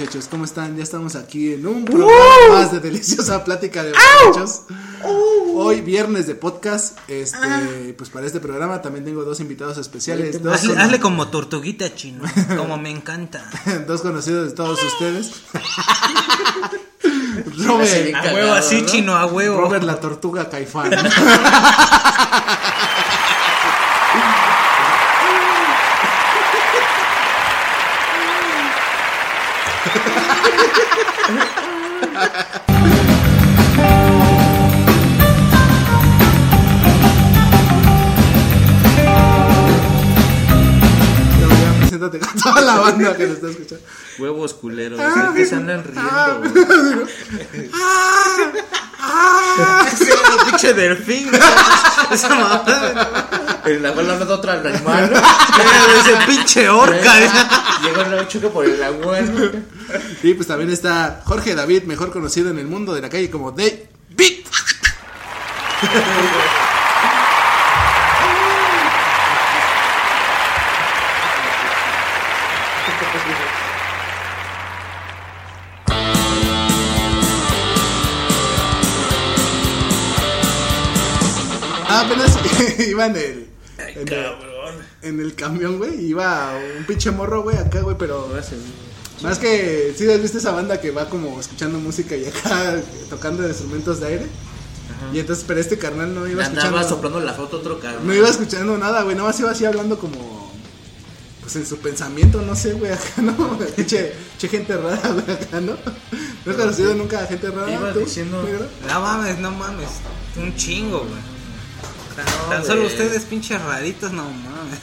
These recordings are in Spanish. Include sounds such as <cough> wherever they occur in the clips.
Muchachos? ¿Cómo están? Ya estamos aquí en un programa más de deliciosa plática de muchachos. Hoy viernes de podcast. Este, pues para este programa también tengo dos invitados especiales, dos, hazle como tortuguita chino, como me encanta. <laughs> dos conocidos de todos ustedes. <laughs> Robert, A huevo así chino, a huevo. Robert la tortuga caifán. <laughs> <laughs> preséntate con toda la banda que nos está escuchando. Huevos culeros, es que se andan riendo. <laughs> <laughs> güey. Ese pinche delfín. <laughs> Esa mamada. En la cual hablando otra animal. <laughs> Ese pinche orca. Llegó el choque por el abuelo. Y pues también está Jorge David, mejor conocido en el mundo de la calle como David. Apenas <laughs> iba en el. En el, en el camión, güey. Iba un pinche morro, güey, acá, güey, pero. Más que, ¿sí has visto esa banda que va como escuchando música y acá <laughs> tocando instrumentos de aire? Y entonces, pero este carnal no iba escuchando. Andaba soplando la foto otro carnal. No iba escuchando nada, güey. Nada más iba así hablando como. Pues en su pensamiento, no sé, güey, acá, ¿no? <laughs> Che, che gente rara, güey, acá, ¿no? ¿No has conocido nunca a gente rara? Iba tú, diciendo- negro? No mames, no mames. Un chingo, güey. Tan, No, tan solo ustedes pinches raritos, no mames.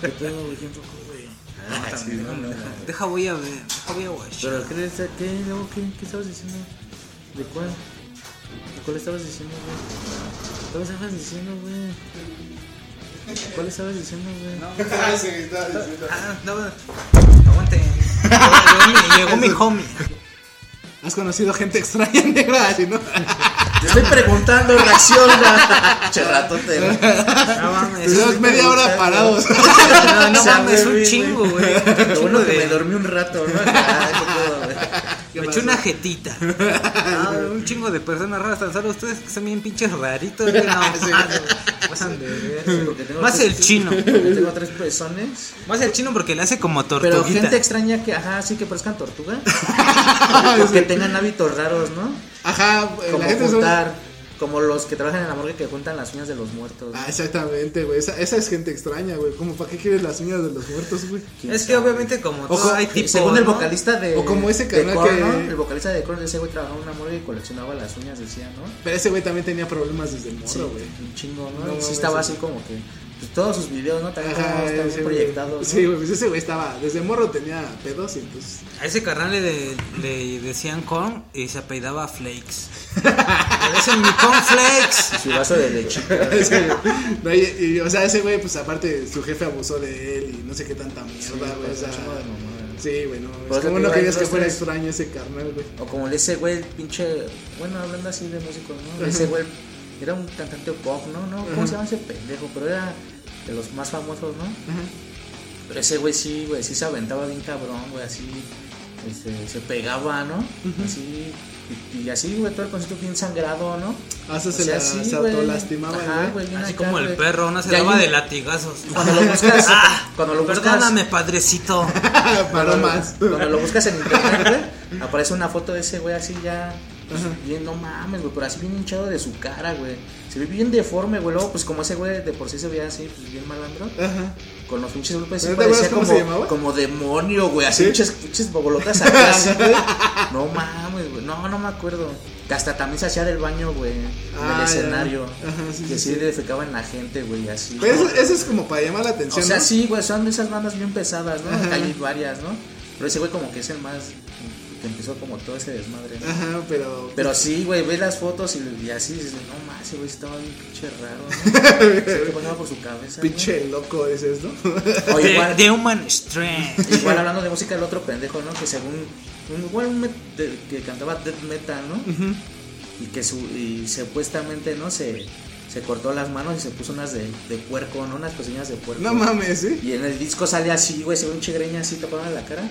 ¿Qué pedo, güey? ¿Quién tocó, güey? Ah, sí, no, no, no. Deja voy a ver, deja voy a watch. Pero, ¿qué, qué, qué, qué estabas diciendo? ¿De cuál? ¿De cuál estabas diciendo, güey? ¿Cuál estabas diciendo, güey? ¿Cuál <laughs> estabas diciendo, güey? Ah, no, aguante. Llegó mi, <laughs> homie. ¿Has conocido gente extraña negra? Así, ¿no? <laughs> Estoy preguntando, reacciona. <laughs> Che ratote, güey. No mames. Estuvimos media hora parados. No, no mames, un chingo, güey. Lo bueno que me dormí un rato, ¿no? Me eché una jetita. <laughs> Ah, un chingo de personas raras, tan solo ustedes que son bien pinches raritos. No, <laughs> tengo Más el chino. <laughs> Tengo tres pezones. Más el chino porque le hace como Pero tortuguita. gente extraña que, ajá, sí que parezcan tortuga. que tengan hábitos raros, ¿no? Ajá, Como la gente son- juntar, como los que trabajan en la morgue que juntan las uñas de los muertos. Ah, exactamente, güey. Esa, esa es gente extraña, güey. Como, ¿para qué quieres las uñas de los muertos, güey? Es que obviamente como todo Ojo, hay tipo, según el ¿no? vocalista de. O como ese canal que- ¿no? El vocalista de Korn, ese güey trabajaba en una morgue y coleccionaba las uñas, decía, ¿no? Pero ese güey también tenía problemas desde morro, Sí, güey. un chingo, ¿no? No sí estaba sí. así como que. Pues todos sus videos, ¿no? También Ajá, ese bien güey. proyectados. ¿no? Sí, güey, pues ese güey estaba, desde morro tenía pedos y pues... A ese carnal le, le decían corn y se apellidaba Flakes. <laughs> Le dicen mi cornflakes. Y su vaso de leche. <laughs> ese- no, y, y, o sea, ese güey, pues aparte su jefe abusó de él y no sé qué tanta mierda, güey, o sea... Sí, güey, no, Por es como no querías que fuera extraño ese carnal, güey. O como ese güey, pinche. Bueno, hablando así de músicos, ¿no? Ese güey era un cantante pop, ¿no? ¿no? ¿Cómo se llama ese pendejo? Pero era de los más famosos, ¿no? Pero ese güey sí, güey, sí se aventaba bien cabrón, güey, así. Este, se pegaba, ¿no? Así. Y, y así, güey, todo el concierto bien sangrado, ¿no? O se sea, la sí, se güey. autolastimaba, güey. Así acá, como el perro, no se daba un- de latigazos. Cuando lo buscas, <laughs> Ah, cuando lo buscas, Perdóname, padrecito. <laughs> Para más. Cuando lo buscas en internet, güey, aparece una foto de ese güey así ya bien, no mames, güey, pero así bien hinchado de su cara, güey. Se ve bien deforme, güey. Luego, pues como ese güey de por sí se veía así, pues bien malandro. Ajá. Con los pinches golpes ¿No así te acuerdas parecía como, se como demonio, güey. Así ¿Sí? pinches, pinches bobolotas <laughs> así, güey. No mames, güey. No, no me acuerdo. Que hasta también se hacía del baño, güey. En Ah, el ya. escenario. Ajá, sí, que sí, sí, sí. defecaba en la gente, güey, así. Pero eso, eso es como para llamar la O atención, sea, ¿no? sí, güey, son esas bandas bien pesadas, ¿no? Hay varias, ¿no? Pero ese güey como que es el más que empezó como todo ese desmadre, ¿no? Ajá, pero. Pero sí, güey, ves las fotos y, y así dices, no más, ese güey estaba bien pinche raro, ¿no? <laughs> ¿Qué pasaba por su cabeza? Pinche loco ese es, ¿no? O The, igual, The Human Strength. igual hablando de música, el otro pendejo, ¿no? Que según, un, igual un met- de- que cantaba death metal, ¿no? Y que su, y supuestamente, ¿no? Se, se cortó las manos y se puso unas de, de puerco, ¿no? Unas cosillas de puerco. no mames, ¿sí? Y en el disco sale así, güey, se ve un chigreña así tapada la cara,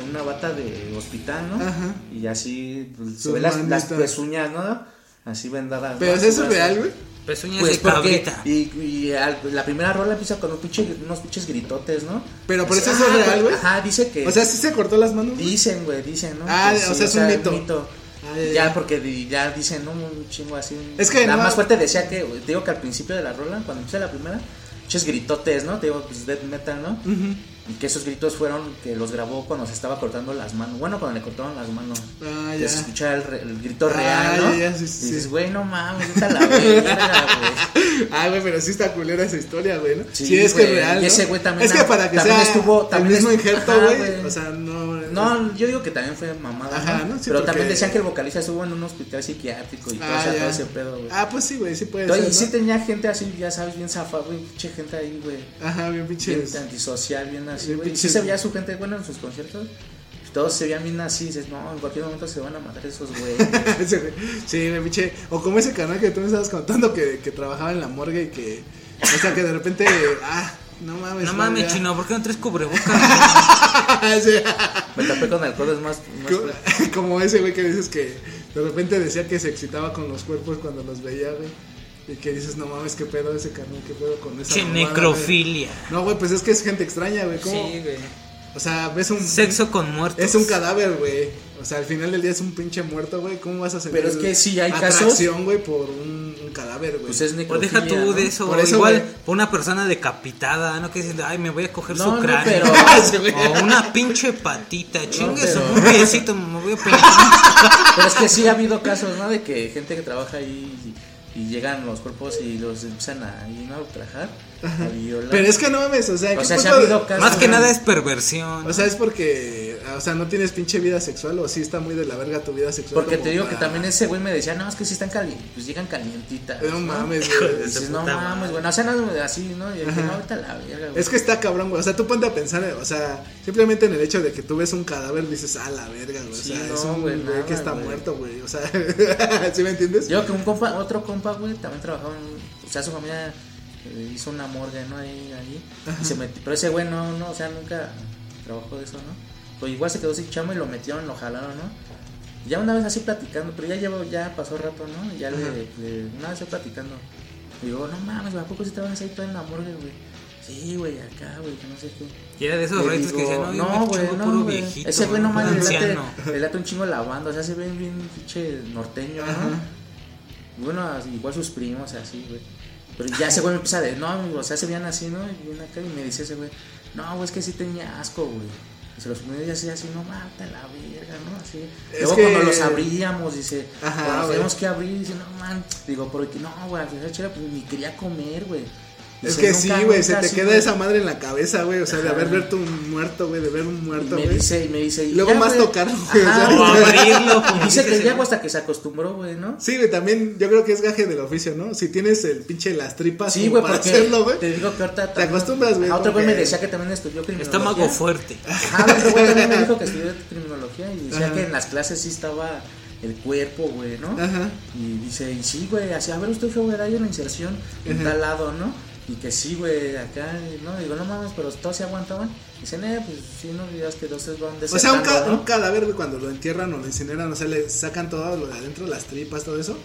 con una bata de hospital, ¿no? Ajá. Y así, pues, se ven las, las pezuñas, ¿no? Así vendadas. Pero. ¿es eso real, güey? Pezuñas Pues de porque, cabrita. y, y al- la primera rola empieza con un pinche, unos pinches gritotes, ¿no? Pero por eso eso es real, güey. Ajá, dice que. O sea, sí se cortó las manos. güey? Dicen, güey, dicen, ¿no? Ah, Que o sea, es un mito. Ah, ya, ya, ya. porque ya dicen, ¿no? Un chingo así. Es que La no- más fuerte decía que, te digo que al principio de la rola, cuando empieza la primera, pinches gritotes, ¿no? Te digo, pues death metal, ¿no? Y que esos gritos fueron que los grabó cuando se estaba cortando las manos. Bueno, cuando le cortaron las manos. Ah, ya. se escuchaba el, re- el grito Ah, real, ¿no? ya, sí, sí, y dices, güey, no mames, a la verga, güey. <laughs> Ah, güey, pero sí está culera esa historia, güey, ¿no? Sí, Sí, es que es real. Y ese güey también Es que para que también sea estuvo- también el mismo es- injerto, güey. O sea, no. No, yo digo que también fue mamada. Ajá, ¿no? Sí, Pero también decían que el vocalista estuvo en un hospital psiquiátrico y todo, Ah, o sea, ya. todo ese pedo, güey. Ah, pues sí, güey, sí puede Entonces, y ser. sí ¿no? tenía gente así, ya sabes, bien zafa, güey, pinche gente ahí, güey. Ajá, bien Bien pinches. antisocial, bien así, Bien güey. Sí se veía su gente, bueno, en sus conciertos. Todos se veían bien así, dices, no, en cualquier momento se van a matar esos güey. Ese <laughs> güey. sí, me pinche. O como ese canal que tú me estabas contando que, que trabajaba en la morgue y que. O sea, que de repente. Ah, no mames. No no, mames, ya. chino, ¿por qué no traes cubrebocas? <laughs> Sí. Me tapé con alcohol, es más. más Co- <laughs> Como ese güey que dices que de repente decía que se excitaba con los cuerpos cuando los veía, güey. Y que dices, no mames, qué pedo ese canal, qué pedo con esa. che, mamada, necrofilia. güey. No, güey, pues es que es gente extraña, güey. ¿Cómo? Sí, güey. O sea, ves un. Sexo con muertos. Es un cadáver, güey. O sea, al final del día es un pinche muerto, güey. ¿Cómo vas a sentir Pero es que sí hay casos- atracción, güey, por un, un cadáver, güey? Pues es O necrofilia, deja tú ¿no? de eso, Por eso, igual güey. por una persona decapitada, ¿no? Que dicen, ay, me voy a coger No, su no, cráneo. pero- <laughs> <laughs> o una pinche patita, chingue su pero- un piecito, me voy a pegar. <laughs> Pero es que sí ha habido casos, ¿no? De que gente que trabaja ahí y, y llegan los cuerpos y los empiezan a, ¿no? a. Pero es que no mames, o sea, ¿qué O sea, sí ha habido casos. Más que ¿no? nada es perversión. O sea, es porque, o sea, no tienes pinche vida sexual o sí está muy de la verga tu vida sexual. Porque te digo que también ese güey me decía, no, es que si están calientes, pues llegan calientitas. No mames, güey. dices, no mames, güey. O sea, no, así, ¿no? Y dije, no, ahorita la verga, güey. Es que está cabrón, güey. O sea, tú ponte a pensar, o sea, simplemente en el hecho de que tú ves un cadáver dices, ah, la verga, güey. O Sí, sea, no, es un güey, güey nada, que está güey. muerto, güey. O sea, <laughs> ¿sí me entiendes? Yo que un compa, otro compa, güey, también trabajaba en, o sea, su familia hizo una morgue, ¿no? Ahí, ahí, y se metió, pero ese güey no, no, o sea, nunca trabajó de eso, ¿no? Pues igual se quedó sin chamo y lo metieron, lo jalaron, ¿no? Ya una vez así platicando, pero ya llevo, ya pasó rato, ¿no? Y ya le, le- una vez yo platicando, digo, no mames, ¿a poco si te vas ahí todo en la morgue, güey? Sí, güey, acá, güey, que no sé qué. Y era de esos retos que decían, no, güey, no, puro viejito. Ese güey no mames, le late, le late un chingo la banda, o sea, se ven bien pinche norteño, ¿no? Bueno, igual sus primos, así, güey. Pero ya ese güey me empieza a decir, no, o sea, se veían así, ¿no? Y viene acá y me dice ese güey, no, güey, es que sí tenía asco, güey. Y se los ponía y así, así, no, mata la verga, ¿no? Así. Es Luego que- cuando los abríamos, dice, Ajá, cuando tenemos que abrir, dice, no, man. Digo, porque no, güey, al final chela, pues ni quería comer, güey. Es que "Nunca, sí, güey, se te queda güey". esa madre en la cabeza, güey. O sea, de haber visto un muerto, güey, de ver un Y muerto, me güey. dice, y me dice, Y luego ya, más güey. tocarlo, güey, abrirlo, como dice que ya güey. hasta que se acostumbró, güey, ¿no? Sí, güey, también yo creo que es gaje del oficio, ¿no? Si tienes el pinche las tripas Sí, güey, para hacerlo, güey. te digo que ahorita Te acostumbras, güey, A otro güey me decía que también estudió criminología. Estómago fuerte. Ajá, otro güey también me dijo <laughs> que estudió criminología y decía Ajá. que en las clases sí estaba el cuerpo, güey, ¿no? Ajá. Y dice, y sí, güey, así, a ver, usted fue ahí en la inserción en tal lado, ¿no? Y que sí, güey, acá, ¿no? Digo, no mames, pero todos se aguantaban. Dicen, eh, pues sí, no digas que dos van O sea, un, ca- un cadáver, güey, cuando lo entierran o lo incineran, o sea, le sacan todo lo de adentro, las tripas, todo eso.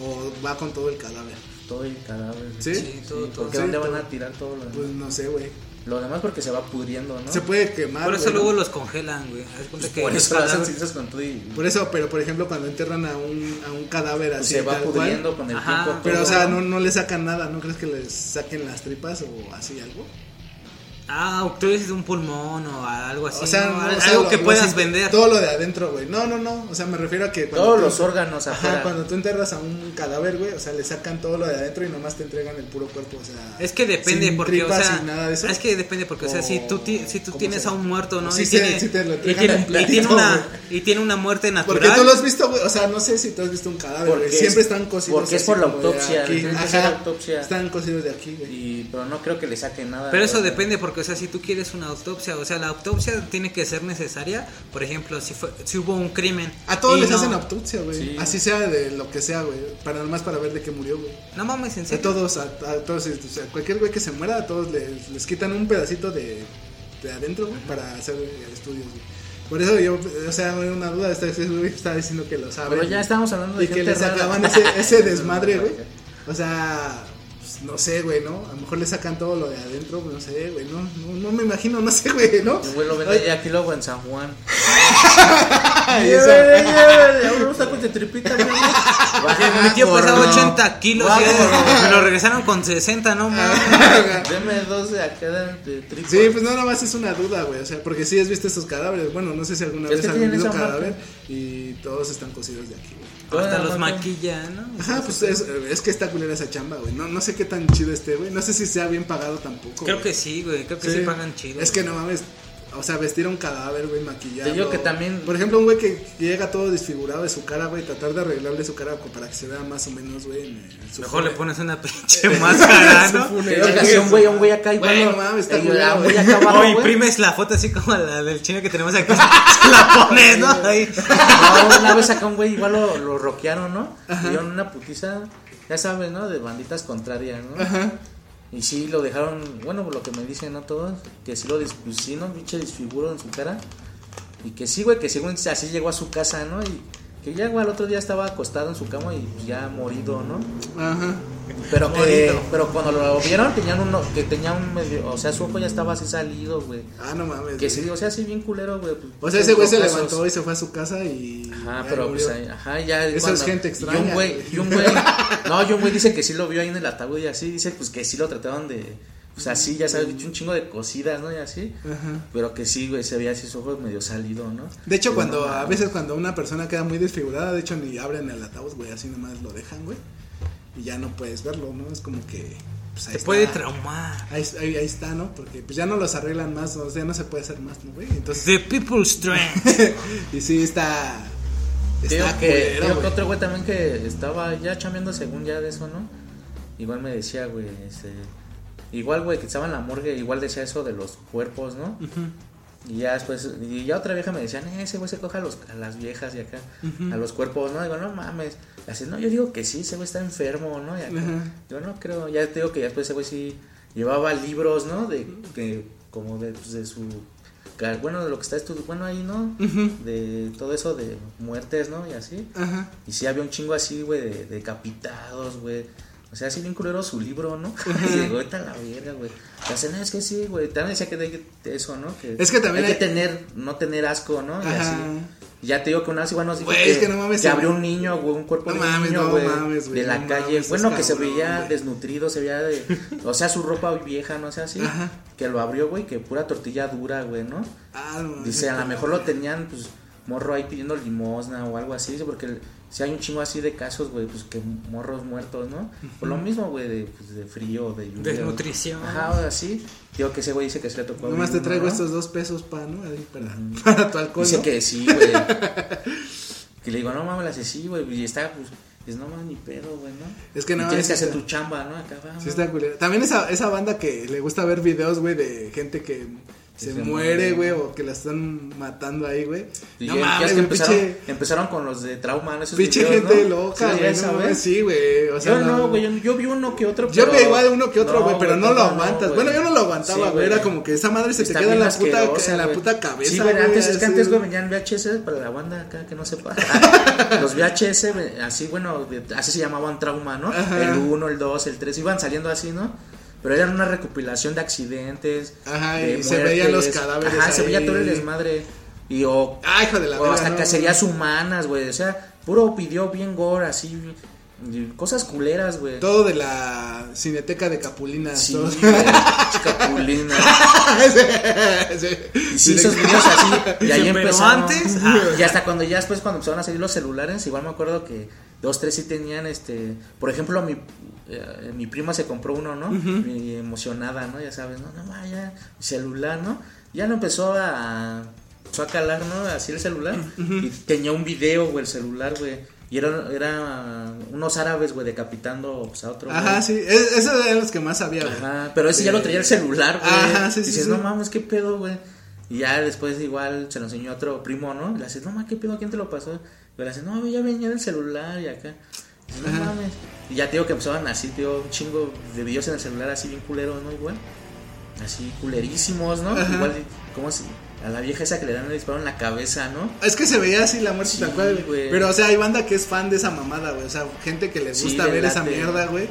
O va con todo el cadáver. Todo el cadáver. ¿Sí? Sí, todo, todo. Porque Sí, ¿dónde van a tirar todo lo Pues no sé, güey. Lo demás porque se va pudriendo, ¿no? Se puede quemar. Por eso güey, ¿no? luego los congelan, güey. Que Por eso lo hacen con todo y Por eso, pero por ejemplo, cuando entierran a un, a un cadáver así. se va tal cual, pudriendo con el Ajá. tiempo. Pero, todo, o sea, no, no le sacan nada, ¿no crees que les saquen las tripas o así algo? Ah, tú dices un pulmón o algo así. o sea, ¿no? no, Al- o sea, algo lo- que puedas así- vender. Todo lo de adentro, güey. No, no, no. O sea, me refiero a que. cuando Todos tú- los órganos afuera. Ajá, cuando tú enterras a un cadáver, güey, o sea, le sacan todo lo de adentro y nomás te entregan el puro cuerpo, o sea. Es que depende sin porque, o sea, sin nada de eso. es que depende porque, o sea, si tú, ti- si tú ¿cómo tienes a un muerto, ¿no? Sí, y, sí, tiene, sí te lo y, entregan tiene, completito, y tiene una, y tiene una muerte natural. Porque tú lo has visto, güey. O sea, no sé si tú has visto un cadáver, Porque güey. Siempre es- están cocidos. porque es por la autopsia. Están cocidos de aquí, güey. Y, pero no creo que le saquen nada. Pero eso depende porque, o sea, si tú quieres una autopsia, o sea, la autopsia tiene que ser necesaria. Por ejemplo, si, fue, si hubo un crimen. A todos les no- hacen autopsia, güey. Sí. Así sea de lo que sea, güey. Para nomás para ver de qué murió, güey. No mames, en A serio. todos, a, a todos, o sea, cualquier güey que se muera, a todos les, les quitan un pedacito de, de adentro, güey, para hacer estudios, güey. Por eso yo, o sea, una duda, ese güey estaba diciendo que lo sabe. Pero ya estamos hablando de Y que gente le sacaban rara. ese, ese <laughs> desmadre, güey. O sea, no sé, güey, ¿no? A lo mejor le sacan todo lo de adentro, pues, no sé, güey, no, no, no me imagino, no sé, güey, ¿no? El güey lo vende ya aquí luego en San Juan. <laughs> Ay, eso- Unos tacos de tripita, <laughs> güey. Mi tío pesaba gordo. 80 kilos Va, y me lo regresaron con 60, no mames. Deme dos de acá de tripa. Sí, pues no, nada más es una duda, güey. O sea, porque sí has visto estos cadáveres. Bueno, no sé si alguna vez tienen visto cadáver y todos están cocidos de aquí, güey. Hasta los Marca. maquillan, ¿no? Ajá, pues es, es que está culera esa chamba, güey. No, no sé qué tan chido esté, güey. No sé si sea bien pagado tampoco. Creo güey. que sí, güey. Creo que sí, pagan chido. Es que no mames. O sea, vestir a un cadáver, güey, maquillado. Te digo que también- Por ejemplo, un güey que llega todo desfigurado de su cara, güey, tratar de arreglarle su cara para que se vea más o menos, güey. en- en su Mejor le pones una pinche <laughs> máscara, ¿no? un güey, un güey acá igual. Güey, lo- no mames, está güey O imprimes la foto así como la del chino que tenemos aquí. <laughs> Se la pones, ¿no? Ahí. No, una vez acá un güey igual lo, lo rockearon, ¿no? Le dieron una putiza, ya sabes, ¿no? De banditas contrarias, ¿no? Ajá. Y sí lo dejaron, bueno, por lo que me dicen, ¿no? Todos, que sí lo pues sí, ¿no? Pinche disfiguro en su cara. Y que sí, güey, que según así llegó a su casa, ¿no? Y que ya, güey, al otro día estaba acostado en su cama y pues, ya morido, ¿no? Ajá. Pero que, Morido. pero cuando lo vieron tenían uno, que tenía un medio, o sea, su ojo ya estaba así salido, güey. Ah, no mames. Que güey. sí, o sea, sí bien culero, güey. pues, O sea, ese güey se casos. levantó y se fue a su casa y. Ajá, pero pues murió. ahí, ajá, ya Eso es gente extraña, Y un güey, güey. y un güey, <laughs> no, y un güey dice que sí lo vio ahí en el ataúd y así, dice pues que sí lo trataron de, pues así, ya sabes, un chingo de cosidas, ¿no? Y así, Ajá. pero que sí, güey, se veía así su ojo medio salido, ¿no? De hecho, Pero cuando no a mames. veces cuando una persona queda muy desfigurada, de hecho ni abren el ataúd, güey, así nomás lo dejan, güey. Y ya no puedes verlo, ¿no? Es como que pues, ahí Te está. puede traumar. Ahí, ahí, ahí está, ¿no? Porque pues ya no los arreglan más, o sea, no se puede hacer más, ¿no, güey? Entonces, The People's Strength. <laughs> y sí está está que, culero, otro güey también que estaba ya chambeando según ya de eso, ¿no? Igual me decía, güey, este, igual, güey, que estaba en la morgue, igual decía eso de los cuerpos, ¿no? Y ya después, y ya otra vieja me decía, "Eh, ese güey se coja a, los, a las viejas y acá, a los cuerpos, ¿no? Digo, no mames. Así, no, yo digo que sí, ese güey está enfermo, ¿no? Y acá, yo no creo, ya te digo que ya después ese güey sí llevaba libros, ¿no? De, que, como de, pues, de su, bueno, de lo que está estudiando, bueno, ahí, ¿no? De todo eso de muertes, ¿no? Y así. Y sí había un chingo así, güey, de de decapitados, güey. O sea, así bien culero su libro, ¿no? <laughs> y digo, vete a la verga, güey. Y hace, no, es que sí, güey. También decía que de eso, ¿no? Que Es que también hay, hay- que tener, no tener asco, ¿no? Y Ajá. así. Ya te digo que una vez igual nos dijo que, es que no mames, que abrió un niño, güey, un cuerpo No de mames, niño, no güey, güey, de la no calle. mames, bueno, que se veía desnutrido, se veía de, o sea, su ropa vieja, no sé, así. Ajá. Que lo abrió, güey, que pura tortilla dura, güey, ¿no? Ah, no, Dice, a lo mejor lo tenían, pues, morro ahí pidiendo limosna o algo así, porque si hay un chingo así de casos, güey, pues que morros muertos, ¿no? Por lo mismo, güey, de, pues, de frío, de lluvia. Desnutrición. Ajá, o así. Digo que ese güey dice que se le tocó. Nomás te traigo ¿no? estos dos pesos pa, ¿no? Para, <laughs> para tu alcohol, Dice ¿no? que sí, güey. <laughs> que le digo, no mames, la hace sí, güey. Y está, pues, dices, no mames, ni pedo, güey, ¿no? Es que Y no, Tienes sí que hacer tu chamba, ¿no? Acá va. Sí está culero. También esa, esa banda que le gusta ver videos, güey, de gente que se, se muere, güey, o que la están matando ahí, güey. No mames, es que empezaron, pinche, empezaron con los de trauma, ¿no? Esos pinche gente ¿no? loca, Sí, güey. esa, no sí, güey. O sea, yo no, güey, yo, yo vi uno que otro. Yo pero- vi igual uno que otro, güey, pero no, lo no, aguantas. bueno, yo no lo aguantaba, Sí, güey. Era como que esa madre se te Está queda en la puta, en la puta cabeza. Sí, güey, antes, es que antes, güey, VHS para la banda acá que no sepa. <laughs> Los VHS, así, bueno, así se llamaban trauma, ¿no? El 1, el 2, el 3, iban saliendo así, ¿no? Pero era una recopilación de accidentes. Ajá, de y se veían los cadáveres Ajá, se veía todo el desmadre. Y o, Ah, hijo de la o verga, hasta no, cacerías humanas, güey. O sea, puro video bien gore, así. y Cosas culeras, güey. Todo de la cineteca de Capulina. Sí, Capulina. <laughs> Sí. Y sí, esos videos así. Y ahí Pero empezaron. antes, ah. Y hasta cuando ya después, cuando empezaron a salir los celulares, igual me acuerdo que dos, tres sí tenían este. Por ejemplo, mi, eh, mi prima se compró uno, ¿no? Y emocionada, ¿no? Ya sabes, no, no vaya, celular, ¿no? Ya lo empezó a. Empezó a calar, ¿no? Así el celular. Y tenía un video, güey, el celular, güey. Y era, era unos árabes, güey, decapitando pues, a otro. güey. Ajá, sí. Es- Esos eran los que más había, güey. Ajá, pero ese ya lo traía el celular, güey. Ajá, sí, Y sí, dices, sí. no mames, qué pedo, güey. Y ya después igual se lo enseñó a otro primo, ¿no? Y le haces, no mames, qué pedo, ¿quién te lo pasó? Y le haces, no, ya venía del celular y acá. No mames. Y ya te digo que empezaban así, tío, un chingo de videos en el celular así bien culeros, ¿no? Igual. Así culerísimos, ¿no? Ajá. Igual, como si a la vieja esa que le dan el disparo en la cabeza, ¿no? Es que se veía así la muerte Sí, tal cual, güey. Pero, o sea, hay banda que es fan de esa mamada, güey. O sea, gente que les Sí, gusta ver esa mierda, güey.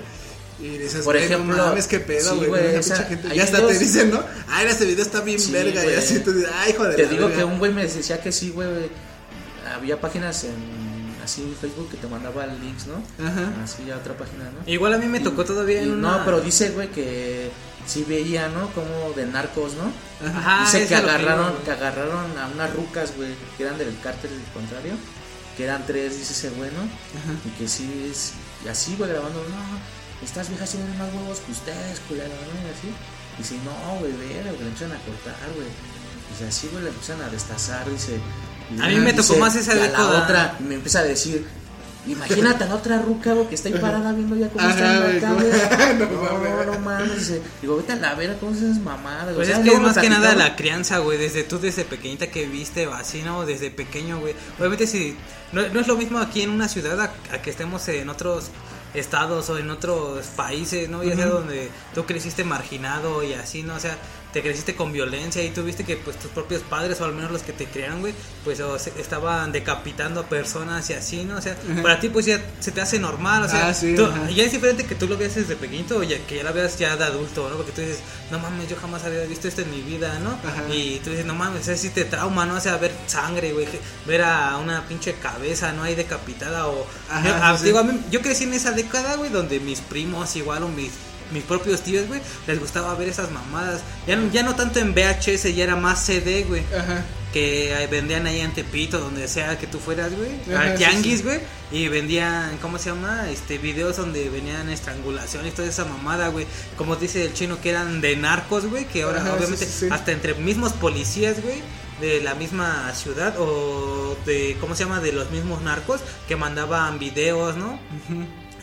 Y dices, Por güey, ejemplo, no mames, qué pedo, sí, güey. esa pinche gente. Ya hasta te dicen, ¿no? Ay, este video está bien Sí, verga. Y así tú dices, ay, hijo de Te digo verga. que un güey me decía que sí, güey. Había páginas en así en Facebook que te mandaba links, ¿no? Ajá. Así a otra página, ¿no? Igual a mí me tocó todavía Y en una... No, pero dice, güey, que sí veía, ¿no? Como de narcos, ¿no? Ajá, dice eso que agarraron, que agarraron a unas rucas, güey, que eran del cártel del contrario, que eran tres, dice ese güey, ¿no? Y que sí es, y así, güey, grabando, no, estas viejas tienen más huevos que ustedes, culero, ¿no? Y así. Y dice, no, güey, verga, güey, le empiezan a cortar, güey. Dice, así, güey, le empiezan a destazar, dice. A mí me dice, tocó más esa a la otra, me empieza a decir, Imagínate a la otra ruca, güey, que está ahí parada viendo ya cómo Ajá, está acá, ¿cómo? güey. <laughs> No No, no mames. Digo, vete a la vera, ¿cómo esas mamadas? Pues O sea, es que es más que nada la crianza, güey. Desde tú, desde pequeñita que viste, así, ¿no? Desde pequeño, güey. Obviamente, si. No, no es lo mismo aquí en una ciudad a, a que estemos en otros estados o en otros países, ¿no? Ya sea donde tú creciste marginado y así, ¿no? O sea, te creciste con violencia y tú viste que pues tus propios padres o al menos los que te criaron, güey, pues o se- estaban decapitando a personas y así, ¿no? O sea, para ti pues ya se te hace normal, o sea, Ah, sí, tú- ajá. ya es diferente que tú lo veas desde pequeñito o ya, que ya la veas ya de adulto, ¿no? Porque tú dices, no mames, yo jamás había visto esto en mi vida, ¿no? Ajá. Y tú dices, no mames, te trauma, ¿no? O sea, ver sangre, güey, ver a una pinche cabeza, ¿no? Ahí decapitada o... Ajá, yo, ah, sí, digo, mí- yo crecí en esa década, güey, donde mis primos igual o mis mis propios tíos, güey, les gustaba ver esas mamadas. Ya, no- ya no tanto en VHS, ya era más CD, güey. Ajá. Que vendían ahí en Tepito, donde sea que tú fueras, güey. Al sí, tianguis, sí. güey. Y vendían, ¿cómo se llama? Este, videos donde venían estrangulación y toda esa mamada, güey. Como dice el chino, que eran de narcos, güey. Que ahora, Ajá, obviamente, sí, hasta entre mismos policías, güey. De la misma ciudad o de, ¿cómo se llama? De los mismos narcos que mandaban videos, ¿no?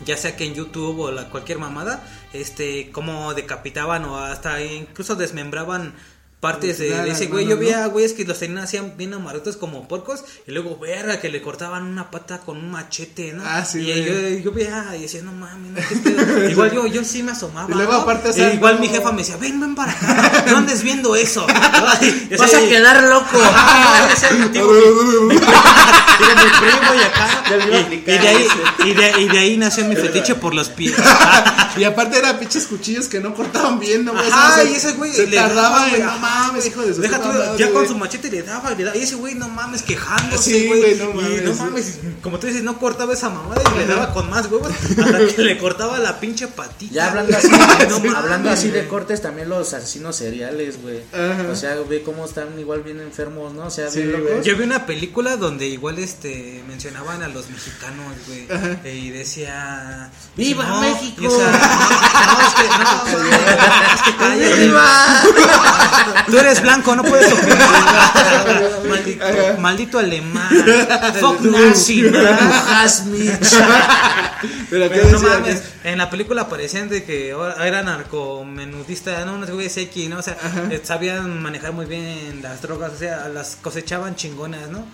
Ya sea que en YouTube o la, cualquier mamada, este, como decapitaban o hasta incluso desmembraban partes de, Claro, de ese güey. Yo veía güeyes que los tenían así bien amarrados como porcos y luego verga que le cortaban una pata con un machete, ¿no? Ah, sí, y yo, yo veía y decía, no mames, no, qué pedo". <laughs> igual yo, yo sí me asomaba. Y luego ¿no? aparte, o sea, igual mi jefa me decía, ven, ven para acá, no andes viendo eso. <laughs> Vas a quedar loco. Ah, ese es mi tío, mi- mi primo- y de mi primo y acá. Ya le iba a Y, aplicar y de ahí, y, de, y de ahí nació mi fetiche por los pies. <laughs> Y aparte era pinches cuchillos que no cortaban bien, ¿no? Ajá, O sea, y ese güey se le tardaba daba, en, mames, hijo de su Deja puta madre, ya con güey. su machete le daba y le daba. Y ese güey, no mames, quejándose, Sí, güey. no y mames, no mames, como tú dices, no cortaba esa mamada y le daba con más huevos hasta que le cortaba la pinche patita. Ya hablando así, No mames, hablando así de cortes, también los asesinos seriales, güey. Ajá. O sea, ve cómo están igual bien enfermos, ¿no? O sea, Sí, bien güey. locos. Yo vi una película donde igual este mencionaban a los mexicanos, güey. eh, Y decía ¡Viva no, México! y, o sea, no, no, es que no, es que cállate. ¡Viva! Tú eres blanco, no puedes opinar. <laughs> maldito, maldito alemán. <laughs> Fuck nazi. <laughs> Pero, ¿qué Pero no mames, en la película aparecían de que era narcomenudista, no unos güeyes X, ¿no? O sea, eh, sabían manejar muy bien las drogas, o sea, las cosechaban chingonas, ¿no?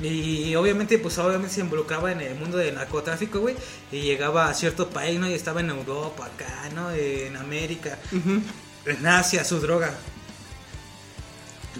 Y obviamente, pues obviamente se involucraba en el mundo del narcotráfico, güey, y llegaba a cierto país, ¿no? Y estaba en Europa, acá, ¿no? En América, en Asia, su droga.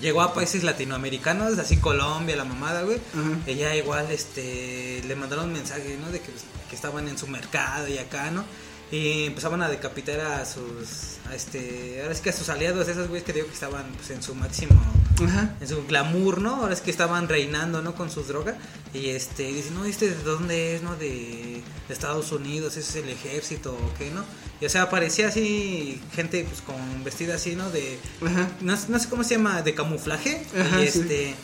Llegó a países latinoamericanos, así Colombia, la mamada, güey. Ella igual, este, le mandaron mensajes, ¿no? De que, que estaban en su mercado y acá, ¿no? Y empezaban a decapitar a sus, a este, ahora es que a sus aliados, esos güeyes que digo que estaban pues, en su máximo, Ajá. en su glamour, ¿no? Ahora es que estaban reinando, ¿no? Con sus drogas y este, dicen, no, este de dónde es, ¿no? De, de Estados Unidos, ese es el ejército, ¿o qué, no? Y o sea, parecía así gente pues con vestida así, ¿no? De, Ajá. no, no sé cómo se llama, de camuflaje. Ajá, y sí. este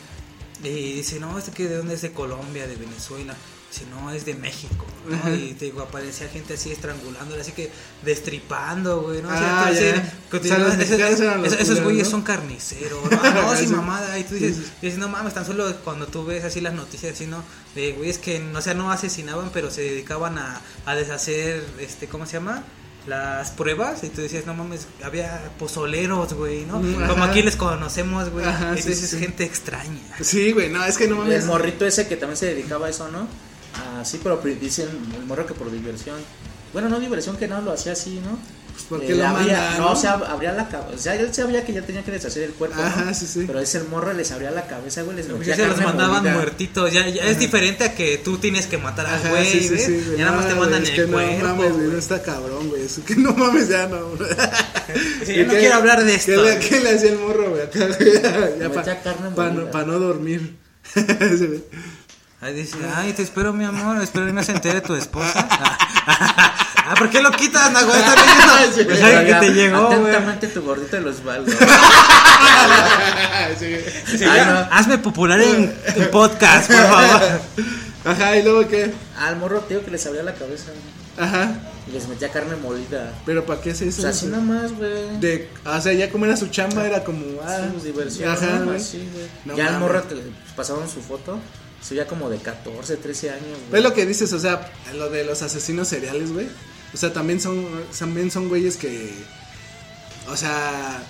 y dice, no, este que de dónde es de Colombia, de Venezuela. Dice, no, es de México, ¿no? Y te digo, aparecía gente así estrangulándola, así que destripando, güey, ¿no? Ah, ya. O sea, los esos, culeros, güeyes ¿no? son carniceros, <laughs> ¿no? Ah, no, Sí. sin mamada. Y tú dices, Sí, sí. dices, no mames, tan solo cuando tú ves así las noticias, así, ¿no? De güeyes que, o sea, no asesinaban, pero se dedicaban a, a deshacer, este, ¿cómo se llama? Las pruebas, y tú decías, no mames, había pozoleros, güey, ¿no? Mm, Como aquí les conocemos, güey. Ajá, Y sí, tú dices, sí. gente extraña. Sí, güey, no, es que no mames. El morrito ese que también se dedicaba a eso, ¿no? Ah, sí, pero dicen el morro que por diversión. Bueno, no diversión, que no lo hacía así, ¿no? Pues porque Eh, lo abría- manda, no, ¿no? o sea, abría la cabeza. O sea, él sabía que ya tenía que deshacer el cuerpo. ¿no? Ajá, sí, sí. Pero ese el morro les abría la cabeza, güey. Les metía ya se los mandaban molida. muertitos. Ya, ya es diferente a que tú tienes que matar al güey, sí, sí, sí, ya nada más No, te mandan es el que cuerpo. No mames, güey, no está cabrón, güey. Es que no mames, ya no. <laughs> Sí, yo no quiero hablar de esto. ¿Qué le, qué le hacía el morro, güey? Acá, ya para no, pa no dormir. <laughs> Ahí dice, ay, te espero, mi amor, espero que no se entere tu esposa. <laughs> ah, ¿por qué lo quitas, Nago? Está viendo. <laughs> Pues ay, que te llegó. Atentamente tu gordito de los baldos. <laughs> Sí, güey. Sí, Ay, ya, no. Hazme popular en, en podcast, por favor. Ajá, y luego qué? Al morro, tío, que les abría la cabeza. Ajá. Y les metía carne molida. Pero ¿para qué O eso? sea, así nomás, güey. De, o sea, ya como era su chamba, era como, ah, Sí, pues, diversión. Ajá, ya mames. morro que le pasaron su foto, se veía como de 14, 13 años, güey. ¿Ves lo que dices? O sea, lo de los asesinos seriales, güey. O sea, también son, también son güeyes que, o sea,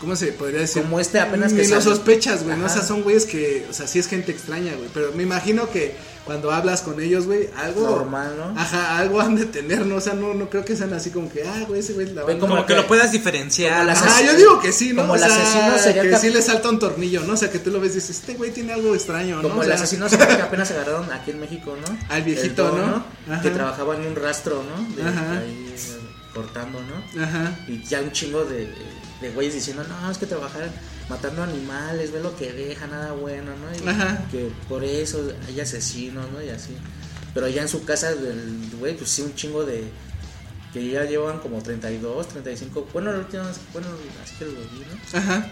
¿cómo se podría decir? Como este apenas Ni que lo sospechas, güey, ¿no? O sea, son güeyes que, o sea, sí es gente extraña, güey. Pero me imagino que cuando hablas con ellos, güey, algo... Normal, ¿no? Ajá, algo han de tener, ¿no? O sea, no, no creo que sean así como que, ah, güey, ese güey la banda- Como que lo puedas diferenciar. Como asesinos- yo digo que sí, ¿no? como o el asesino sería que cap- sí le salta un tornillo, ¿no? O sea, que tú lo ves y dices, este güey tiene algo extraño, ¿no? Como O el sea, asesino serial que apenas agarraron aquí en México, ¿no? Al viejito, don, ¿no? Que trabajaba en un rastro, ¿no? De Ajá. ahí eh, cortando, ¿no? Ajá. Y ya un chingo de, de güeyes diciendo, no, es que trabajar matando animales, ve lo que deja, nada bueno, ¿no? Y Ajá. que por eso hay asesinos, ¿no? Y así. Pero ya en su casa del güey, pues sí, un chingo de... Que ya llevan como 32, 35... Bueno, la última vez- bueno, así que lo vi, ¿no? Ajá.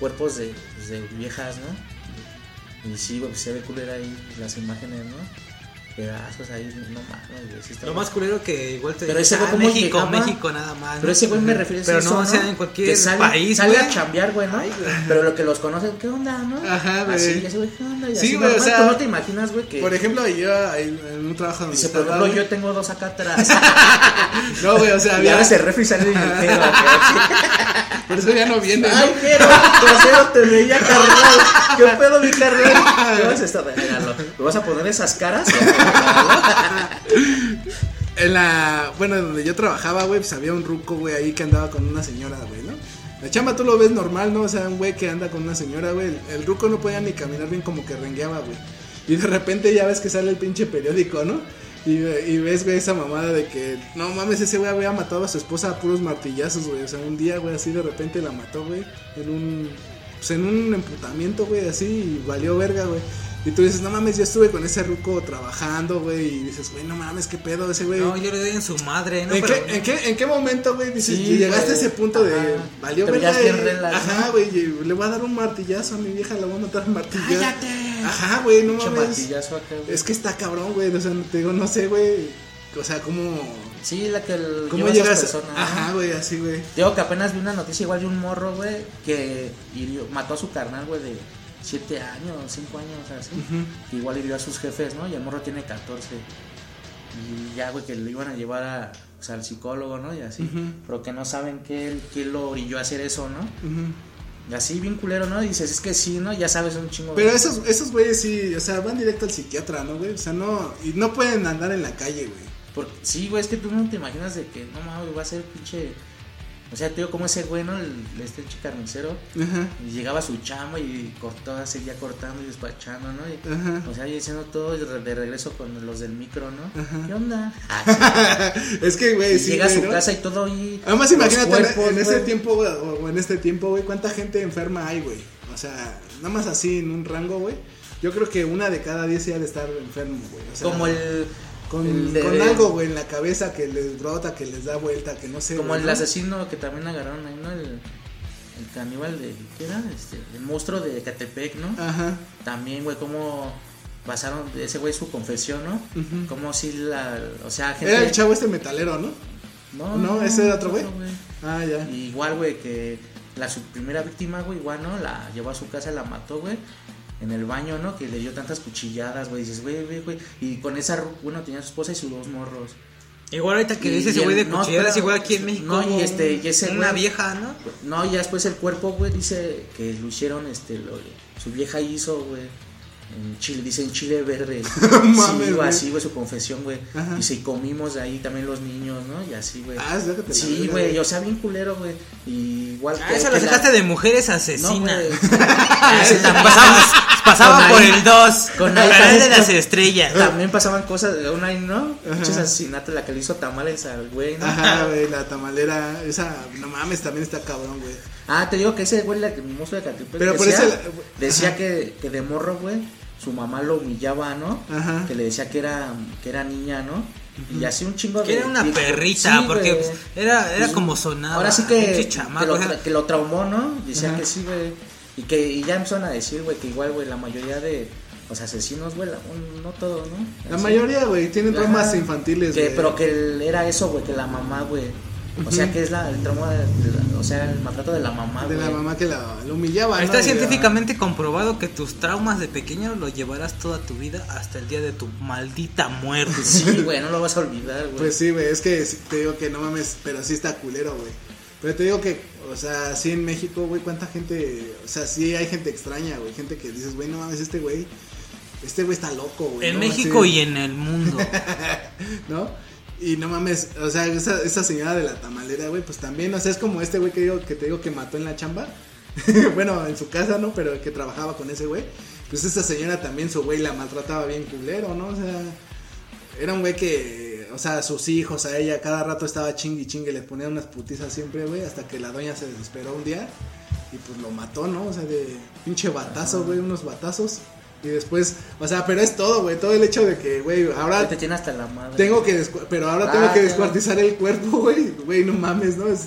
Cuerpos de, pues, de viejas, ¿no? Y sí, güey, pues se ve culera ahí las imágenes, ¿no? Pedazos ahí, no mames, güey. sí está Lo más culero que igual te Pero ese güey ah, como México, llegaba- México nada más. Pero ese güey me refiero a Pero eso, no, o ¿no? sea, en cualquier que sale, país, sale güey. a chambear, güey, ¿no? Pero lo que los conocen, ¿qué onda, no? Ajá, güey. Así, y ese güey, ¿qué onda? Y Sí, así, güey, o sea, no te imaginas, güey, que... Por ejemplo, yo en un trabajo donde Dice, por ejemplo, yo tengo dos acá atrás. <laughs> No, güey, o sea, y había... ahora se refri y sale el dinero, Por eso ya no viene, Ay, ¿no? pero, trasero te veía, carnal. ¿Qué pedo, mi carnal? ¿Qué vas a estar? Míralo. ¿Me vas a poner esas caras? <laughs> En la... Bueno, donde yo trabajaba, güey, pues había un ruco, güey, ahí que andaba con una señora, güey, ¿no? La chamba tú lo ves normal, ¿no? O sea, un güey que anda con una señora, güey. El, ruco no podía ni caminar bien, como que rengueaba, güey. Y de repente ya ves que sale el pinche periódico, ¿no? Y, y ves, güey, esa mamada de que, no mames, ese güey había matado a su esposa a puros martillazos, güey. O sea, un día, güey, así de repente la mató, güey, en un, pues en un emputamiento, güey, así, y valió verga, güey. Y tú dices, no mames, yo estuve con ese ruco trabajando, güey, y dices, güey, no mames, qué pedo ese güey. No, yo le doy en su madre, ¿no? ¿En, Pero- qué, en, qué, ¿En qué momento, güey, dices, Sí, llegaste güey. a ese punto de, Ajá. valió verga? Ajá, güey, le voy a dar un martillazo a mi vieja, la voy a matar a martillazo. ¡Cállate! Ajá, güey, no mames. martillazo acá, güey. Es que está cabrón, güey, o sea, te digo, no sé, güey, o sea, cómo, Sí, la que el, cómo llegas, esas personas. ajá, güey, así, güey. Digo que apenas vi una noticia igual de un morro, güey, que hirió- mató a su carnal, güey, de 7 años, 5 años, así. Que igual hirió a sus jefes, ¿no? Y el morro tiene 14. Y ya, güey, que lo iban a llevar a, o sea, al psicólogo, ¿no? Y así. Pero que no saben qué, qué lo orilló a hacer eso, ¿no? Y así, bien culero, ¿no? Y dices, es que sí, ¿no? Ya sabes un chingo. Pero esos, esos güeyes sí, o sea, van directo al psiquiatra, ¿no, güey? O sea, no, y no pueden andar en la calle, güey. Porque, sí, güey, es que tú no te imaginas de que, no mames, va a ser pinche O sea, te digo, como ese güey, ¿no? El, este carnicero. Ajá. Y llegaba a su chamo y cortaba, seguía cortando y despachando, ¿no? Y, Ajá. O sea, y haciendo todo y de regreso con los del micro, ¿no? Ajá. ¿Qué onda? Ah, <laughs> Es que, güey, y sí. llega a su ¿no? casa y todo ahí. Además, los imagínate en- cuerpos, en ese tiempo, o en este tiempo, güey, cuánta gente enferma hay, güey. O sea, nada más así en un rango, güey. Yo creo que una de cada diez ya de estar enfermo, güey. O sea, Como el. Con, algo, güey, en la cabeza que les brota, que les da vuelta, que no sé. Como el ¿no? asesino que también agarraron ahí, ¿no? El, el caníbal de. ¿Qué era? Este, el monstruo de Catepec, ¿no? Ajá. También, güey, cómo basaron ese güey su confesión, ¿no? Como si la. O sea, gente. Era el chavo este metalero, ¿no? No, No, ese era otro güey. güey. Ah, ya. Y igual, güey, que la su primera víctima, güey, igual, ¿no? La llevó a su casa, la mató, güey. En el baño, ¿no? Que le dio tantas cuchilladas, güey. Dices, güey, güey, güey. Y con esa, bueno, tenía su esposa y sus dos morros. Igual ahorita que dices ese güey de no, cuchilladas, espera, igual aquí en México. no, y este, y ese Una güey- vieja, ¿no? No, y ya después el cuerpo, güey, dice que lo hicieron, este, lo, su vieja hizo, güey. En Chile, dice en Chile verde. <laughs> No mames, sí, güey. así, güey, su confesión, güey. Y comimos de ahí también los niños, ¿no? Y así, güey. Ah, es lo que te la Sí, güey, o sea, bien culero, güey. Y igual Ah, eso lo sacaste de mujeres asesinas. <laughs> <laughs> Pasaba pasaba Con por ahí- el 2. con canal de las estrellas. También pasaban cosas, una ahí, ¿no? Muchos asesinatos, la que le hizo tamales al güey, ¿no? Ajá, güey, la tamalera, esa, no mames, también está cabrón, güey. Ah, te digo que ese güey, la que de Catepec, Pero por eso- decía que, que de morro, güey, su mamá lo humillaba, ¿no? Ajá. Que le decía que era, que era niña, ¿no? Y así un chingo de... Que era una de- perrita, Sí, porque pues, era, era Pues, como sonaba. Ahora sí que, que, lo, o sea, que lo traumó, ¿no? Decía Ajá. que sí, güey. Y que y ya empezaron a decir, güey, que igual, güey, la mayoría de los asesinos, güey, no todo, ¿no? La Así. mayoría, güey, tienen traumas infantiles, Que, güey. pero que el- era eso, güey, que la mamá, güey. O sea, que es la, el trauma, de, de la- o sea, el maltrato de la mamá, De güey. la mamá que la, la humillaba, ¿no? Está la- científicamente comprobado que tus traumas de pequeño los llevarás toda tu vida hasta el día de tu maldita muerte. Sí, güey, no lo vas a olvidar, güey. Pues sí, güey, es que te digo que no mames, pero sí está culero, güey. Pero te digo que, o sea, sí en México, güey, cuánta gente, o sea, sí hay gente extraña, güey, gente que dices, güey, no mames, este güey, este güey está loco, güey. En ¿no? México Así, y en el mundo. <laughs> ¿No? Y no mames, o sea, esa, esa señora de la tamalera, güey, pues también, o sea, es como este güey que, digo, que te digo que mató en la chamba. <laughs> bueno, en su casa, ¿no? Pero que trabajaba con ese güey. Pues esa señora también, su güey la maltrataba bien culero, ¿no? O sea, era un güey que, o sea, a sus hijos, a ella, cada rato estaba chingui chingue, le ponía unas putizas siempre, güey, hasta que la doña se desesperó un día y pues lo mató, ¿no? O sea, de pinche batazo, güey, unos batazos. Y después, o sea, pero es todo, güey, todo el hecho de que, güey, ahora te hasta la madre. tengo que, pero ahora tengo Ah, que claro. descuartizar el cuerpo, <laughs> güey, güey, no mames, ¿no? Es,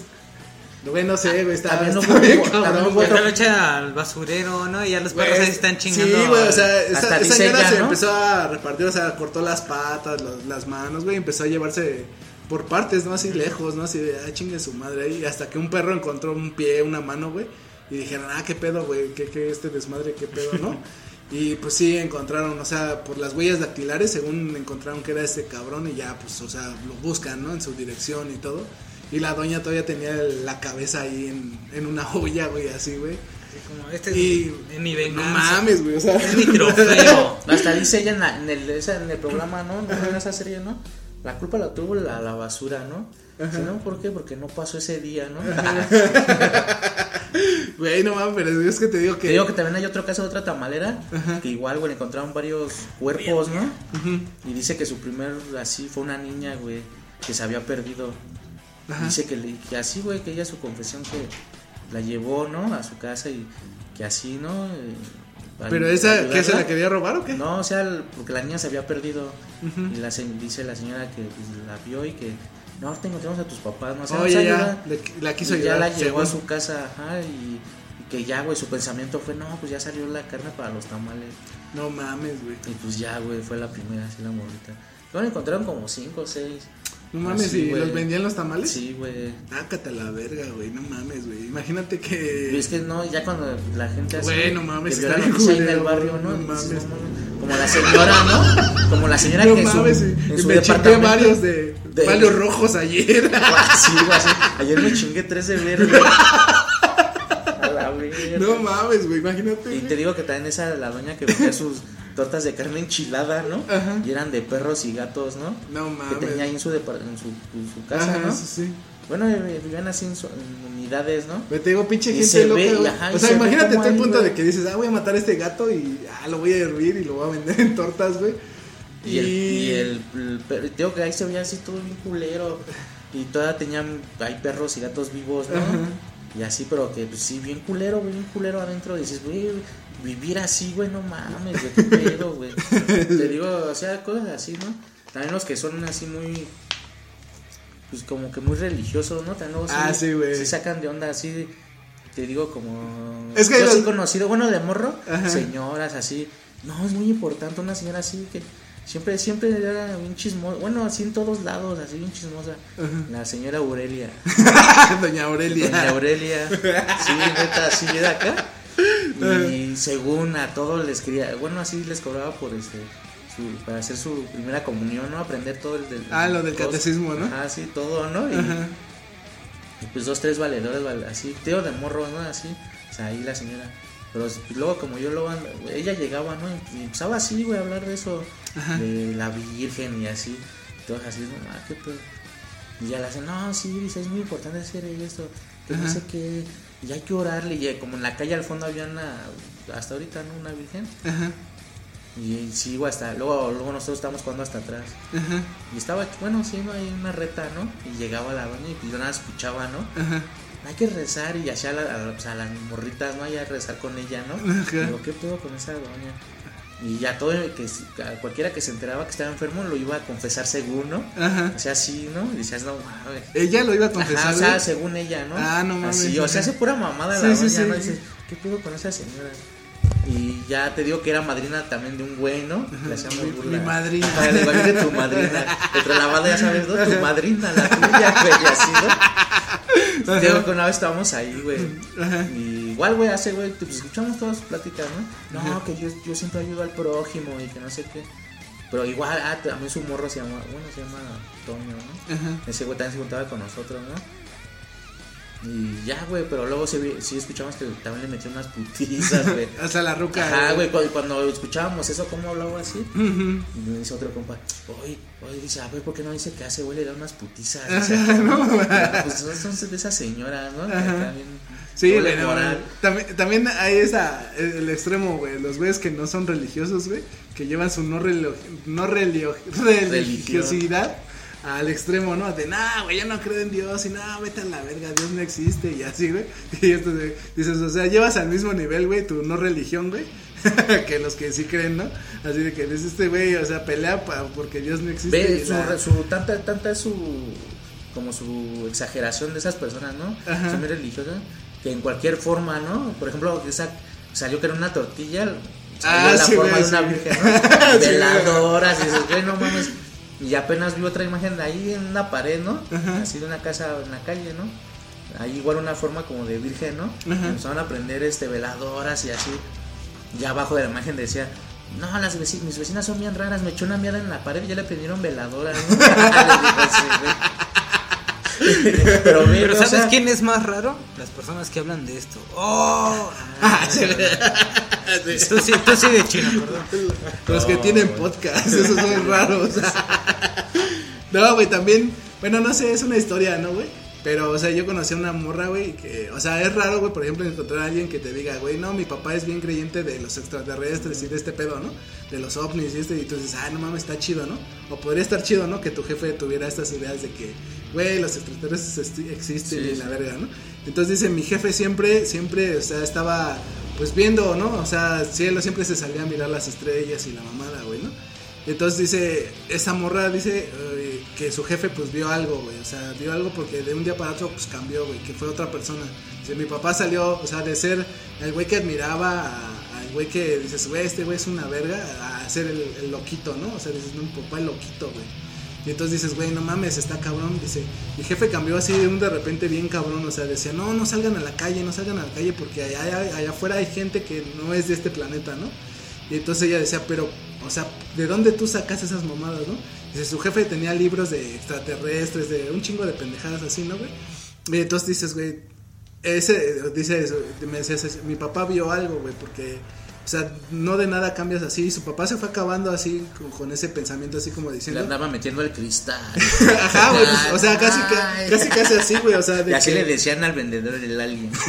güey, no sé, güey, está, También no está hubo- bien cabrón, güey. Lo echa al basurero, ¿no? Y ya los perros ahí están chingando. Sí, güey, o sea, esa, señora se ¿no? empezó a repartir, o sea, cortó las patas, los- las manos, güey, empezó a llevarse por partes, ¿no? Así lejos, ¿no? Así de, ah, chingue su madre ahí, hasta que un perro encontró un pie, una mano, güey, y dijeron, ah, qué pedo, güey, qué, qué este desmadre, qué pedo, ¿no? <laughs> Y pues sí, encontraron, o sea, por las huellas dactilares, según encontraron que era este cabrón y ya, pues, o sea, lo buscan, ¿no? En su dirección y todo. Y la doña todavía tenía la cabeza ahí en, en una <laughs> olla, güey, así, güey. Como, este es, Y es mi no mames, güey, o sea. Es mi trofeo. <laughs> Hasta dice ella en, la- en el, esa- en el programa, ¿no? ¿No? En esa serie, ¿no? La culpa la tuvo la, la basura, ¿no? Si no, ¿por qué? Porque no pasó ese día, ¿no? <laughs> Güey, no mames, pero es que te digo que. Te digo que también hay otro caso de otra tamalera, que igual, güey, encontraron varios cuerpos, ¿no? Ujú. Y dice que su primer, así, fue una niña, güey, que se había perdido. Ajá. Dice que, le- que así, güey, que ella su confesión que la llevó, ¿no? A su casa y que así, ¿no? Eh, Pero esa, ¿qué se la quería robar o qué? No, o sea, porque la niña se había perdido. Y la, dice la señora que pues, la vio y que, no, ahorita encontramos a tus papás, no sea, Oye, ya, le- la quiso Y ya la llevó a su casa, ajá, y, y que ya, güey, su pensamiento fue, no, pues ya salió la carne para los tamales. No mames, güey. Y pues ya, güey, fue la primera, así la morrita. Luego encontraron como cinco o seis. No mames, Así, ¿y los vendían los tamales? Sí, güey. Ácate a la verga, güey, no mames, güey. Imagínate que. es que no, ya cuando la gente así. Güey, no mames, que está bien ahí en culero, el barrio, ¿no? no dices, mames. no mames. Como la señora, ¿no? Como la señora No que su, mames, y- en su me chingué varios de, de- varios rojos ayer. <laughs> Sí, güey. Ayer me chingué tres de verde. <laughs> A la verga. no mames, güey, imagínate. Y te digo que también esa, la doña que vendía sus, tortas de carne enchilada, ¿no? Ajá. Y eran de perros y gatos, ¿no? No Que tenía ahí mames. en su, en su, en su casa, Ajá, ¿no? sí, sí. Bueno, eh, vivían así en, su- en unidades, ¿no? Güey, te digo, pinche Y gente se loca, ve, güey. ajá, y O sea, se imagínate tú el punto güey. de que dices, ah, voy a matar a este gato y ah, lo voy a hervir y lo voy a vender en tortas, güey. Y, el, y el, el digo que ahí se veía así todo bien culero. Y todavía tenían, hay perros y gatos vivos, ¿no? Ajá. Y así, pero que pues, sí, bien culero, bien culero adentro. Y dices, güey, vivir así, güey, no mames, güey, qué pedo, güey. Te digo, o sea, cosas así, ¿no? También los que son así muy, pues como que muy religiosos, ¿no? También luego Ah, sí, güey. Sí sacan de onda así, te digo, como... Es que Yo los- sí conocido, bueno, de morro, Ajá. señoras así. No, es muy importante una señora así que... Siempre, siempre era bien chismosa. Bueno, así en todos lados, así bien chismosa. La señora Aurelia. <laughs> Doña Aurelia. Doña Aurelia. Sí, neta, así era acá. Y según a todos les quería, bueno, así les cobraba por este su, para hacer su primera comunión, ¿no? Aprender todo el del Ah, lo del catecismo, ¿no? Ajá, sí, todo, ¿no? Y, y pues dos, tres valedores, vale- así, teo de morro, ¿no? Así, o sea, ahí la señora. Pero luego, como yo luego, ella llegaba, ¿no? Y empezaba así, güey, a hablar de eso, de la Virgen y así. Todos así, no, ah, qué pedo. Y ya le hacen, no, sí, dice, es muy importante hacer esto, que no sé qué, y hay que orarle. Y como en la calle al fondo había una, hasta ahorita, ¿no? Una Virgen. Ajá. Y sí, güey, hasta, luego, luego nosotros estábamos jugando hasta atrás. Ajá. Y estaba, bueno, sí, no hay una reta, ¿no? Y llegaba la doña y yo nada escuchaba, ¿no? Ajá. hay que rezar y hacía a, la- a, pues, a las morritas, ¿no? Hay a rezar con ella, ¿no? Ajá. Digo, ¿qué pedo con esa doña? Y ya todo, que, cualquiera que se enteraba que estaba enfermo lo iba a confesar según, ¿no? Ajá. O sea, sí, ¿no? Y decías, no mames. Ella lo iba a Ajá, confesar. o sea, según ella, ¿no? Ah, no mames, Así, o sea, hace pura mamada Sí, la sí, doña, sí, ¿no? Dices, ¿qué pedo con esa señora? Y ya te digo que era madrina también de un güey, ¿no? Le hacíamos Mi- burla. mi madrina. Ajá, le digo, "Viene tu madrina. Entre la banda, ya sabes, ¿no? Tu madrina, la tuya, güey, y así, ¿no? Te digo que una vez estábamos ahí, güey. Ajá. Y igual, güey, hace, güey, pues escuchamos todas sus pláticas, ¿no? No, que yo, yo siempre ayudo al prójimo y que no sé qué. Pero igual, ah, también su morro se llama, bueno, se llama Toño, ¿no? Ajá. Ese güey también se juntaba con nosotros, ¿no? Y ya, güey, pero luego sí, sí escuchamos que también le metió unas putizas, güey. <laughs> Hasta la ruca. Ajá, güey, cuando, cuando escuchábamos eso, ¿cómo hablaba así? Y me dice otro compa, oye, oye, dice, a ver, ¿por qué no dice que hace, güey, le da unas putizas? <laughs> <laughs> Dice, pues son, son de esas señoras, ¿no? También Sí, güey, no, también, también hay esa, el, extremo, güey, los güeyes que no son religiosos, güey, que llevan su no, no religiosidad al extremo, ¿no? De, nah, güey, yo no creo en Dios, y nah, vete a la verga, Dios no existe, y así, güey. <laughs> Y esto de- dices, o sea, llevas al mismo nivel, güey, tu no religión, güey, <laughs> que los que sí creen, ¿no? Así de que dices, este güey, o sea, pelea pa- porque Dios no existe. Ve su, la- su tanta, tanta es su como su exageración de esas personas, ¿no? Ajá. Son muy religiosas, que en cualquier forma, ¿no? Por ejemplo, esa salió que era una tortilla, salió Ah, la sí, forma güey, de una sí. virgen, ¿no? <laughs> Sí, Veladoras, y dices, güey, no mames. Y apenas vi otra imagen de ahí en una pared, ¿no? Ajá. Así de una casa en la calle, ¿no? Ahí igual una forma como de virgen, ¿no? Ajá. Empezaron a prender este veladoras y así. Y abajo de la imagen decía, no, las veci- mis vecinas son bien raras, me echó una mierda en la pared y ya le prendieron veladoras, ¿no? <laughs> <laughs> Pero, o ¿sabes sea, quién es más raro? Las personas que hablan de esto. ¡Oh! Tú sí, tú sí de chino, perdón. Los que tienen podcast, esos son raros. <laughs> no, güey, también, bueno, no sé, es una historia, ¿no, güey? Pero, o sea, yo conocí a una morra, güey, que, o sea, es raro, güey, por ejemplo, encontrar a alguien que te diga, güey, no, mi papá es bien creyente de los extraterrestres y de este pedo, ¿no? De los ovnis y este, y tú dices, ah, no mames, está chido, ¿no? O podría estar chido, ¿no? Que tu jefe tuviera estas ideas de que, güey, los extraterrestres existen Sí, y la verga, ¿no? Entonces dice, mi jefe siempre, siempre, o sea, estaba, pues viendo, ¿no? O sea, cielo siempre se salía a mirar las estrellas y la mamada, güey, ¿no? Entonces dice, esa morra dice eh, que su jefe pues vio algo, güey, o sea, vio algo porque de un día para otro pues cambió, güey, que fue otra persona. Dice, mi papá salió, o sea, de ser el güey que admiraba a- güey que dices, güey, este güey es una verga, a ser el, el loquito, ¿no? O sea, dices, no, mi papá es loquito, güey. Y entonces dices, güey, no mames, está cabrón. Dice, mi jefe cambió así de un de repente bien cabrón. O sea, decía, no, no salgan a la calle, no salgan a la calle porque allá, allá, afuera hay gente que no es de este planeta, ¿no? Y entonces ella decía, pero, o sea, ¿de dónde tú sacas esas mamadas, no? Dice, su jefe tenía libros de extraterrestres, de un chingo de pendejadas así, ¿no, güey? Y entonces dices, güey, ese, dice me decías, es- mi papá vio algo, güey, porque, o sea, no de nada cambias así. Y su papá se fue acabando así, con, con ese pensamiento así como Le diciendo. andaba metiendo el cristal. <laughs> Ajá, güey, pues, o sea, casi, casi, casi así, güey, o sea, de Y así que- le decían al vendedor del alien. <laughs>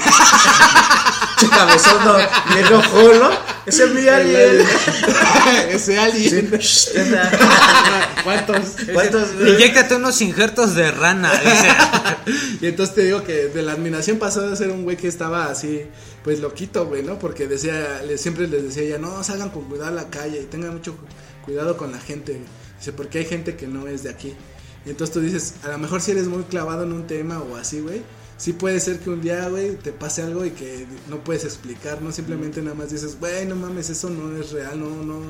Cabezón no, le enojó, ¿no? Ese es mi alien. <laughs> Ese alien. Sí. ¿Cuántos? ¿Cuántos? Inyéctate unos injertos de rana. Y entonces te digo que de la admiración pasó de ser un güey que estaba así, pues loquito, güey, ¿no? Porque decía, le, siempre les decía ya, no, salgan con cuidado a la calle y tengan mucho cu- cuidado con la gente. Dice, porque hay gente que no es de aquí. Y entonces tú dices, a lo mejor si eres muy clavado en un tema o así, güey, sí puede ser que un día, güey, te pase algo y que no puedes explicar, ¿no? Simplemente nada más dices, güey, no mames, eso no es real, no, no.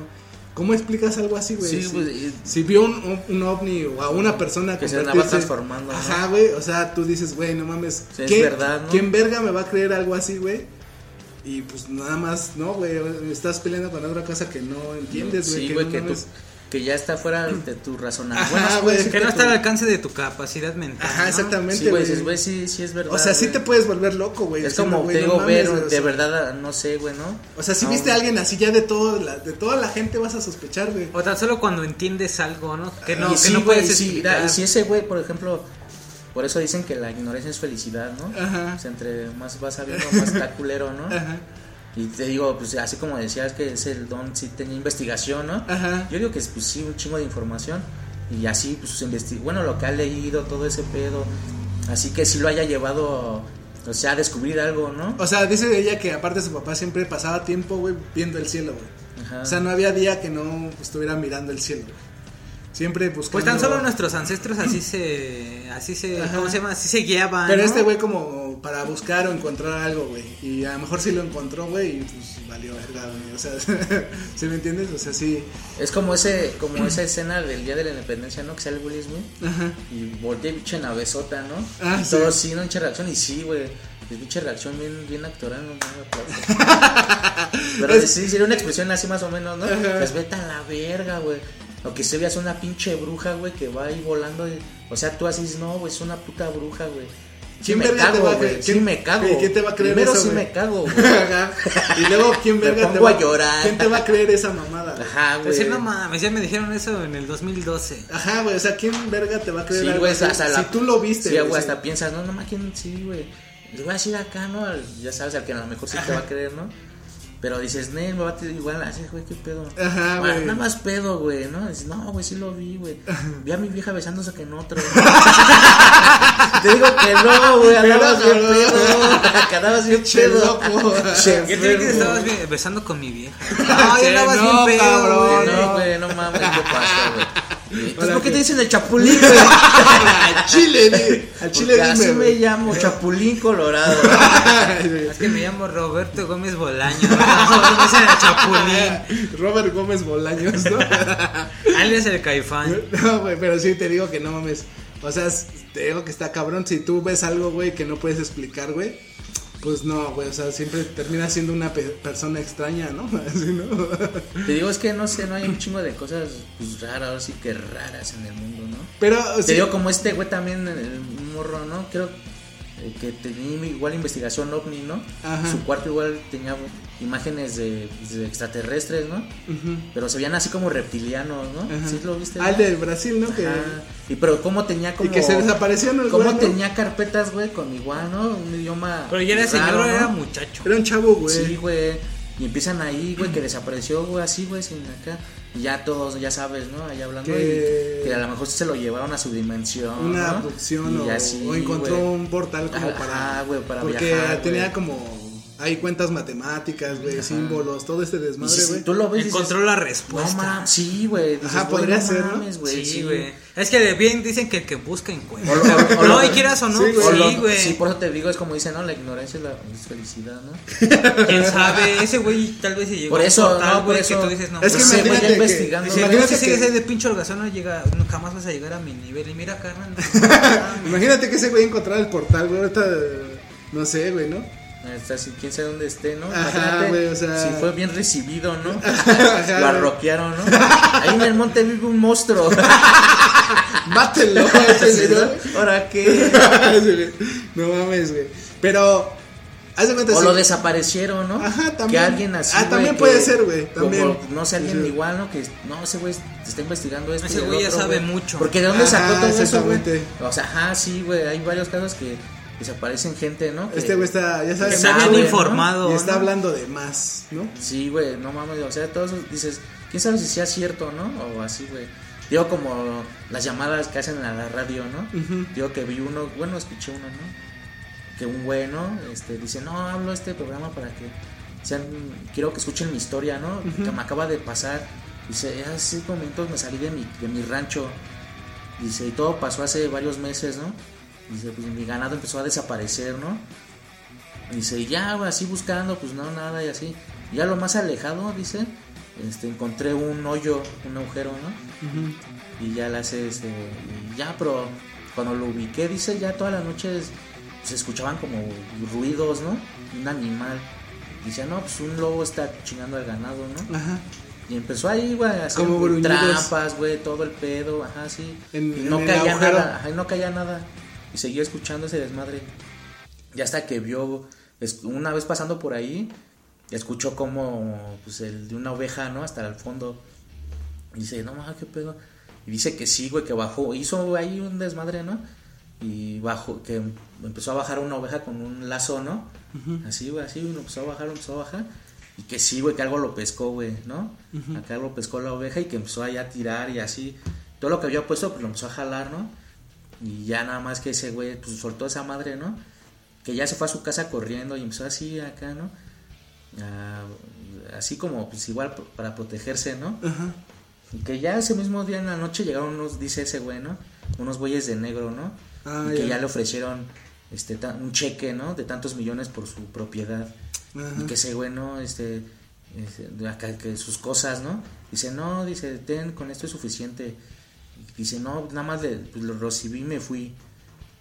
¿Cómo explicas algo así, güey? Sí, Si- pues, y- si vio un, un- ovni o a una persona Que se andaba transformando, ¿no? Ajá, güey. O sea, tú dices, güey, no mames. Sí, es ¿quién, verdad, ¿no? ¿Quién verga me va a creer algo así, güey? Y pues nada más, no, güey. Estás peleando con otra cosa que no entiendes, güey. Sí, que güey, no que, tú, mames. que ya está fuera de tu razonamiento. Ajá, Bueno, sí, güey. que no tu- está al alcance de tu capacidad mental. Ajá, ¿no? exactamente, Sí, güey, dices, güey, sí, sí es verdad. o sea, sí güey. te puedes volver loco, güey. Es como, güey, te no digo, mames, ver, de verdad, no sé, güey, ¿no? O sea, si No, viste a alguien así, ya de todo, la, de toda la gente vas a sospechar, güey. O tan solo cuando entiendes algo, ¿no? Que no, y que sí, no puedes sí, explicar. y si ese güey, por ejemplo, por eso dicen que la ignorancia es felicidad, ¿no? Ajá. O sea, entre más vas sabiendo, más está culero, ¿no? <laughs> Ajá. Y te digo, pues así como decías que es el don, sí tenía investigación, ¿no? Ajá. Yo digo que pues sí, un chingo de información. Y así, pues bueno, lo que ha leído, todo ese pedo. Así que sí lo haya llevado, o sea, a descubrir algo, ¿no? O sea, dice ella que aparte su papá siempre pasaba tiempo, güey, viendo el cielo, güey. Ajá. O sea, no había día que no estuviera mirando el cielo. güey. Siempre buscando. Pues tan solo nuestros ancestros así se, así se, Ajá. ¿cómo se llama? Así se guiaban. Pero ¿no? este güey como para buscar o encontrar algo, güey. Y a lo mejor sí lo encontró, güey, y pues valió verga, güey. O sea, <laughs> ¿sí me entiendes? O sea, sí. Es como ese como esa escena del Día de la Independencia, ¿no? Que sale Will Smith Ajá. y voltea y pinche navesota, ¿no? Ah, y sí. todo sí, no, reacción. Y sí, güey. Es pinche reacción bien, bien actoral, no me aplauso. Pero Es- sí, sería una expresión así más o menos, ¿no? Ajá. Pues vete a la verga, güey. O que se veas una pinche bruja, güey, que va ahí volando. y- o sea, tú así dices, no, güey, es una puta bruja, güey. Sí ¿Quién me cago, va a güey. creer? Sí ¿Quién- me cago. ¿Y quién te va a creer Primero eso, sí güey? me cago, <laughs> güey. Ajá. Y luego, ¿quién Me verga te va a llorar. ¿Quién te va a creer esa mamada? Ajá, güey. Decir, no mames, ya me dijeron eso en el 2012. Ajá, güey, o sea, ¿quién verga te va a creer Sí, algo güey, así? hasta la- Si tú lo viste, Sí, güey, hasta piensas, no, no más, ¿quién? Sí, güey. Le voy a decir acá, ¿no? Al- Ya sabes, al que a lo mejor sí te va a creer, ¿no? Pero dices, Nel, me va a tirar igual así, güey, qué pedo. Ajá, güey. Nada más pedo, güey, ¿no? Dices, no, güey, sí lo vi, güey. <laughs> Vi a mi vieja besándose con otro. <laughs> Te digo que no, güey, andabas bien pedo. <laughs> Andabas bien pedo. Yo te dije que estabas bien- besando con mi vieja. No, Que ya andabas no, bien pedo, cabrón, güey. No, güey, no mames, ¿qué pasa, güey? Entonces, ¿por qué que- te dicen el chapulín, güey? Al chile, al chile Porque así dime, me llamo Chapulín Colorado. Es que me llamo Roberto Gómez Bolaño. Chapulín. <laughs> Robert Gómez Bolaños, ¿no? <laughs> Alias el Caifán. No, güey, pero sí te digo que no mames. O sea, te digo que está cabrón. Si tú ves algo, güey, que no puedes explicar, güey, pues no, güey. O sea, siempre termina siendo una pe- persona extraña, ¿no? <laughs> Así, ¿no? Te digo, es que no sé, no hay un chingo de cosas pues, raras, sí que raras en el mundo, ¿no? Pero, Te sí, digo, como este güey también, el morro, ¿no? Creo eh, que tenía igual investigación ovni, ¿no? Ajá. Su cuarto igual tenía imágenes de, de extraterrestres, ¿no? Pero se veían así como reptilianos, ¿no? Ajá. ¿Sí lo viste? Ah, el no? de Brasil, ¿no? Que. Y pero cómo tenía como... y que se desapareció, ¿no? El Cómo güey, ¿no? tenía carpetas, güey, con igual, ¿no? Un idioma Pero ya era raro, señor era muchacho. Era un chavo, güey. Sí, güey. Y empiezan ahí, güey, que desapareció, güey, así, güey, sin acá. Y ya todos, ya sabes, ¿no? Ahí hablando. Que- Y que a lo mejor se lo llevaron a su dimensión. una ¿no? abducción o, así, o encontró un portal como para, güey, para porque viajar, tenía güey. como hay cuentas matemáticas güey símbolos todo este desmadre si- si güey tú lo ves Encontró dices, la No respuesta. mames, sí, güey. Ajá, güey, podría no ser, ¿no? mames, güey. Sí, güey. Es que de bien dicen que el que busca encuentra. <laughs> O o- o no, y quieras o no, Sí, pues lo- sí, güey. Sí, por eso te digo, es como dicen, ¿no? La ignorancia es la felicidad, ¿no? <laughs> ¿Quién sabe? Ese güey tal vez se llegó Por a eso, portal, no, por güey, eso. que tú dices, no, Es que güey ya que- investigando. Dice, Imagínate "Güey, que- sigues ahí de pinche holgazán, no, llega, no, jamás vas a llegar a mi nivel. Y mira, carnal. no, <laughs> imagínate que ese güey encontrara el portal güey ahorita no sé güey no Está así, quién sabe dónde esté, ¿no? Ajá, Imagínate güey, o sea- si fue bien recibido, ¿no? <laughs> Ajá, Lo arroquearon, ¿no? Ahí en el monte vive un monstruo. <laughs> <laughs> ¿no? ¿Ahora qué? no mames güey pero Haz de cuenta, O sí. lo desaparecieron, ¿no? Ajá, también. Que alguien así. Ah, también que- puede ser, güey, como, también. no sé, alguien Sí. igual, ¿no? Que no, ese güey te está investigando esto. Ese güey ya sabe mucho. Porque de dónde sacó todo eso, güey. O sea, ajá, sí, güey. Hay varios casos que desaparecen gente, ¿no? Que- Este güey está, ya sabes, que Está bien ¿no? informado. y está ¿no? hablando de más, ¿no? Sí, güey, no mames, o sea, todos esos- dices, quién sabe si sea cierto, ¿no? O así, güey. Digo, como las llamadas que hacen a la radio, ¿no? Digo que vi uno, bueno, escuché uno, ¿no? Que un güey, ¿no? Este, dice, no, hablo este programa para que sean, quiero que escuchen mi historia, ¿no? Que me acaba de pasar. Dice, hace cinco minutos me salí de mi, de mi rancho. Dice, y todo pasó hace varios meses, ¿no? Dice, pues mi ganado empezó a desaparecer, ¿no? Dice, ya, así buscando, pues no, nada y así. Ya lo más alejado, dice, este, encontré un hoyo, un agujero, ¿no? Y ya la hace, este, y ya, pero cuando lo ubiqué, dice, ya toda la noche se escuchaban como ruidos, ¿no? Un animal. Dice, no, pues un lobo está chingando al ganado, ¿no? Ajá. Y empezó ahí, güey, a hacer Como gruñidos. trampas, güey, todo el pedo, ajá, sí. En- y no caía nada, ajá, y no caía nada. Y seguía escuchando ese desmadre. Y hasta que vio, una vez pasando por ahí, escuchó como, pues, el de una oveja, ¿no? Hasta el fondo. Y dice, no mames, qué pedo. Y dice que sí, güey, que bajó, hizo ahí un desmadre, ¿no? Y bajó, que empezó a bajar una oveja con un lazo, ¿no? Así, güey, así, güey, empezó a bajar, empezó a bajar. Y que sí, güey, que algo lo pescó, güey, ¿no? Acá algo pescó la oveja y que empezó ahí a tirar y así. Todo lo que había puesto, pues lo empezó a jalar, ¿no? Y ya nada más que ese güey, pues soltó esa madre, ¿no? Que ya se fue a su casa corriendo y empezó así acá, ¿no? Ah, así como, pues igual para protegerse, ¿no? Ajá. Y que ya ese mismo día en la noche llegaron unos, dice ese güey, ¿no? Unos güeyes de negro, ¿no? Ah, y que ya. ya le ofrecieron este un cheque, ¿no? De tantos millones por su propiedad. Ajá. Y que ese güey, ¿no? Este, este, acá, que sus cosas, ¿no? Dice, no, dice, ten, con esto es suficiente. Dice, no, nada más le, pues, lo recibí y me fui.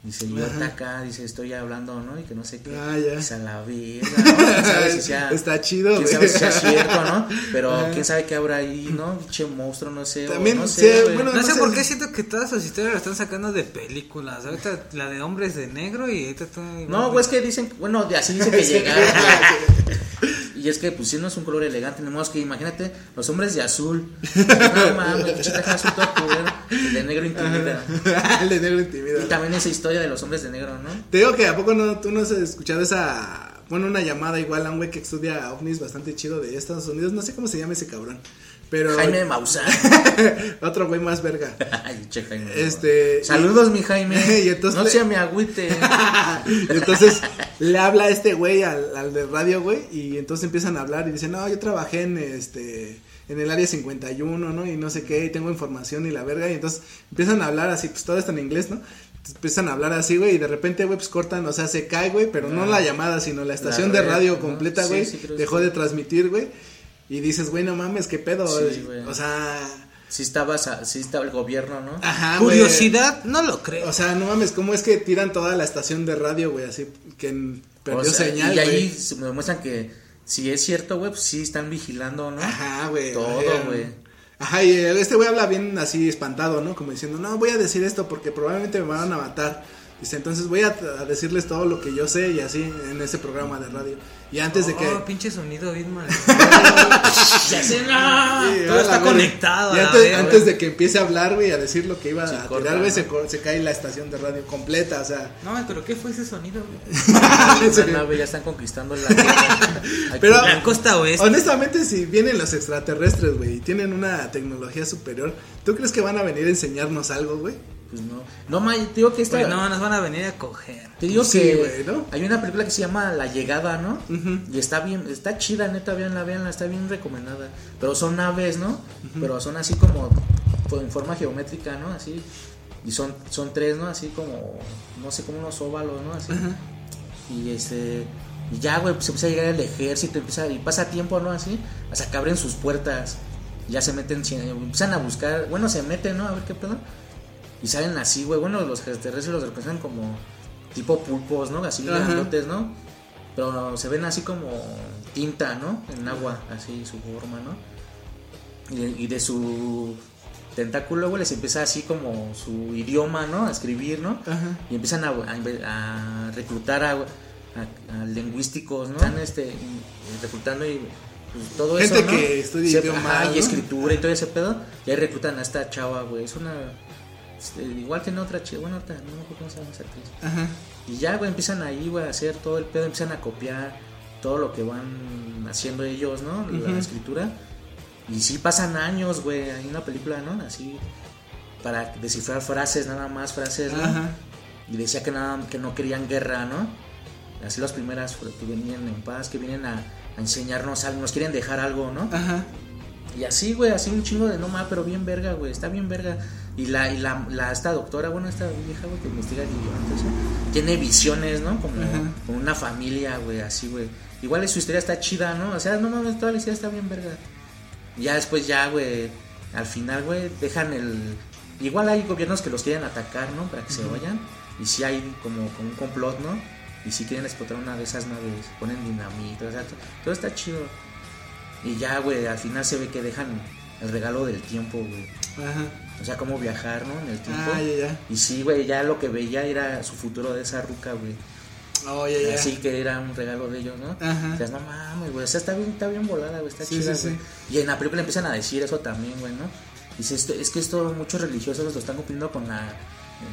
Dice, yo ahorita acá, dice, estoy hablando, ¿no? Y que no sé qué. Ah, ya. Dice, a la verga, ¿no? ¿Quién sabe <laughs> si sea... Está chido, ¿Quién sabe si sea cierto, no? Pero Ajá. quién sabe qué habrá ahí, ¿no? Che monstruo, no sé. o También, no sí, sé, güey. bueno, No no sé sé. por qué siento que todas sus historias las están sacando de películas. Ahorita la de hombres de negro y ahorita estoy... No, güey, es que dicen, bueno, de así dicen que <laughs> llegaron. Y es que, pues, si no es un color elegante, tenemos que, imagínate, los hombres de azul. <laughs> No mames, azul todo culero. El de negro intimida. El <laughs> de negro intimida. Y también esa historia de los hombres de negro, ¿no? Te digo que a poco no, tú no has escuchado esa, bueno, una llamada igual a un güey que estudia ovnis bastante chido de Estados Unidos, no sé cómo se llama ese cabrón, pero Jaime Maussan. <laughs> otro güey más verga. <laughs> Ay, che, Jaime. Este, Saludos, mi Jaime. <laughs> y entonces no le- se me agüite. Y entonces le habla a este güey al, al de radio, güey, y entonces empiezan a hablar y dicen, no, yo trabajé en este, en el área 51, ¿no? Y no sé qué, y tengo información y la verga, y entonces empiezan a hablar así, pues todo está en inglés, ¿no? Empiezan a hablar así, güey, y de repente, güey, pues cortan, o sea, se cae, güey, pero no la llamada, sino la estación de red, radio ¿no? completa, Sí, güey, sí, creo dejó de transmitir, güey, y dices, güey, no mames, qué pedo, Sí, güey. güey. o sea, Sí estaba, sa- sí estaba el gobierno, ¿no? ajá, güey. Curiosidad, no lo creo. O sea, no mames, ¿cómo es que tiran toda la estación de radio, güey? Así que perdió O sea, señal, y ahí me demuestran que si es cierto, güey, pues sí están vigilando, ¿no? Ajá, güey. Todo, güey. Ajá, y este güey habla bien así espantado, ¿no? Como diciendo, no, voy a decir esto porque probablemente me van a matar. Dice, entonces voy a, a decirles todo lo que yo sé y así en ese programa de radio. Y antes de que... Oh, pinche sonido bien mal. <laughs> Ya sé, no. Sí, todo a está conectado, Y antes, de que empiece a hablar, güey, a decir lo que iba Sí, a corta, tirar, güey, se, se cae la estación de radio completa, o sea... No, pero ¿qué fue ese sonido? güey? <laughs> Esa nave ya están conquistando la <laughs> Pero- La costa oeste. Honestamente, si vienen los extraterrestres, güey, y tienen una tecnología superior, ¿tú crees que van a venir a enseñarnos algo, güey? Pues no. No, ma, te digo que esta. No, nos van a venir a coger. Te digo Sí, que hay una película que se llama La Llegada, ¿no? Y está bien, está chida, neta, véanla, véanla, está bien recomendada. Pero son naves, ¿no? Pero son así como pues, en forma geométrica, ¿no? Así. Y son, son tres, ¿no? Así como, no sé, como unos óvalos, ¿no? Así. Y este. Y ya, güey, pues empieza a llegar el ejército, empieza, y pasa tiempo, ¿no? Así, hasta que abren sus puertas. Ya se meten, sin- empiezan a buscar, bueno, se meten, ¿no? A ver qué pedo. Y salen así, güey. Bueno, los extraterrestres los representan como tipo pulpos, ¿no? Así grandotes, ¿no? Pero se ven así como tinta, ¿no? En agua, así su forma, ¿no? Y de, y de su tentáculo, güey, les empieza así como su idioma, ¿no? A escribir, ¿no? Ajá. Y empiezan a, a- a reclutar a, a- lingüísticos, ¿no? Están este, reclutando y pues, todo Gente eso, ¿no? que estudia Se- idiomas, ajá, y ¿no? escritura y todo ese pedo. Y ahí reclutan a esta chava, güey. Es una. Este, igual tiene otra chica, bueno, otra, no me acuerdo cómo se llama esa actriz. Ajá. Y ya, güey, empiezan ahí, güey, a hacer todo el pedo, empiezan a copiar todo lo que van haciendo ellos, ¿no? La escritura. Y sí pasan años, güey, hay una película, ¿no? Así, para descifrar frases, nada más frases, ¿no? Ajá. Y decía que nada, que no querían guerra, ¿no? Así las primeras que venían en paz, que vienen a, a enseñarnos algo, nos quieren dejar algo, ¿no? Ajá. Y así, güey, así un chingo de no más, pero bien verga, güey, está bien verga. Y la, y la, la esta doctora, bueno, esta vieja, güey, que investiga guiones, eso, tiene visiones, ¿no? Como, como una familia, güey, así, güey. Igual su historia está chida, ¿no? O sea, no mames, toda la historia está bien verga. Y ya después, ya, güey, al final, güey, dejan el. Igual hay gobiernos que los quieren atacar, ¿no? Para que se vayan. Y si hay como, como un complot, ¿no? Y si quieren explotar una de esas naves, ponen dinamita, o sea, to- todo está chido. Y ya, güey, al final se ve que dejan el regalo del tiempo, güey. Ajá. O sea, cómo viajar, ¿no? En el tiempo. Ah, ya, ya. Y sí, güey, ya lo que veía era su futuro de esa ruca, güey. Oh, ya, ya. Así que era un regalo de ellos, ¿no? Ajá. O sea, no mames, güey. O sea, está bien, está bien volada, güey. Está Sí, chida, sí, güey. sí. Y en la película empiezan a decir eso también, güey, ¿no? Dice, esto, es que esto muchos religiosos lo están cumpliendo con la eh,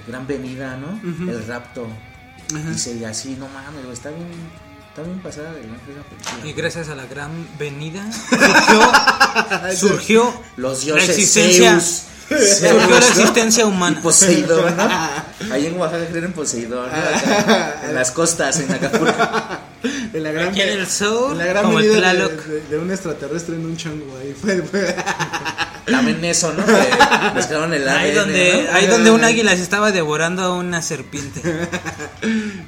gran venida, ¿no? El rapto. Ajá. Dice, y así, no mames, güey. Está bien, está bien pasada de. Y gracias a la gran venida <laughs> surgió, surgió Los la dioses existencia, Zeus. surgió la <laughs> existencia Y humana. Poseidón, ¿no? <laughs> Ahí en Oaxaca creen en Poseidón, ¿no? Acá, en las costas, en Acapulco. En la gran, Aquí en el sur, en la gran como el venida de, Tlaloc. de- de un extraterrestre en un chongo ahí. Fue, fue. También eso, ¿no? Que <laughs> mezclaron el Ahí ADN, donde, ¿no? ahí donde un águila se estaba devorando a una serpiente. <laughs>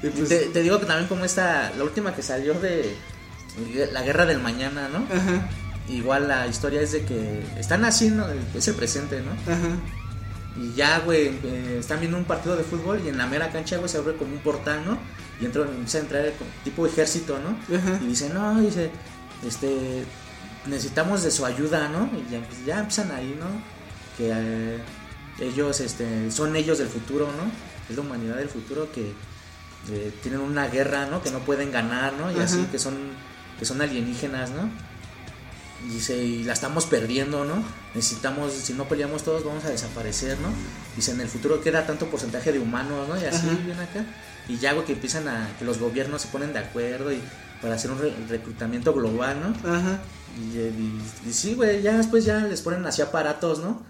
Pues, Te, te digo que también como esta, la última que salió de la guerra del mañana, ¿no? Ajá. Igual la historia es de que están haciendo, es el presente, ¿no? Ajá. Y ya, güey, eh, están viendo un partido de fútbol y en la mera cancha, güey, se abre como un portal, ¿no? Y entra, empieza a entrar como tipo ejército, ¿no? Ajá. Y dice, no, dice, este, necesitamos de su ayuda, ¿no? Y ya, pues, ya empiezan ahí, ¿no? Que eh, ellos, este, son ellos del futuro, ¿no? Es la humanidad del futuro que eh, tienen una guerra, ¿no? Que no pueden ganar, ¿no? Y así, que son, que son alienígenas, ¿no? Y dice, y la estamos perdiendo, ¿no? Necesitamos, si no peleamos todos, vamos a desaparecer, ¿no? Dice, en el futuro queda tanto porcentaje de humanos, ¿no? Y así, Ajá. bien acá. Y ya, güey, que empiezan a, que los gobiernos se ponen de acuerdo y para hacer un re- reclutamiento global, ¿no? Ajá. Y, y- y sí, güey, ya después ya les ponen así aparatos, ¿no?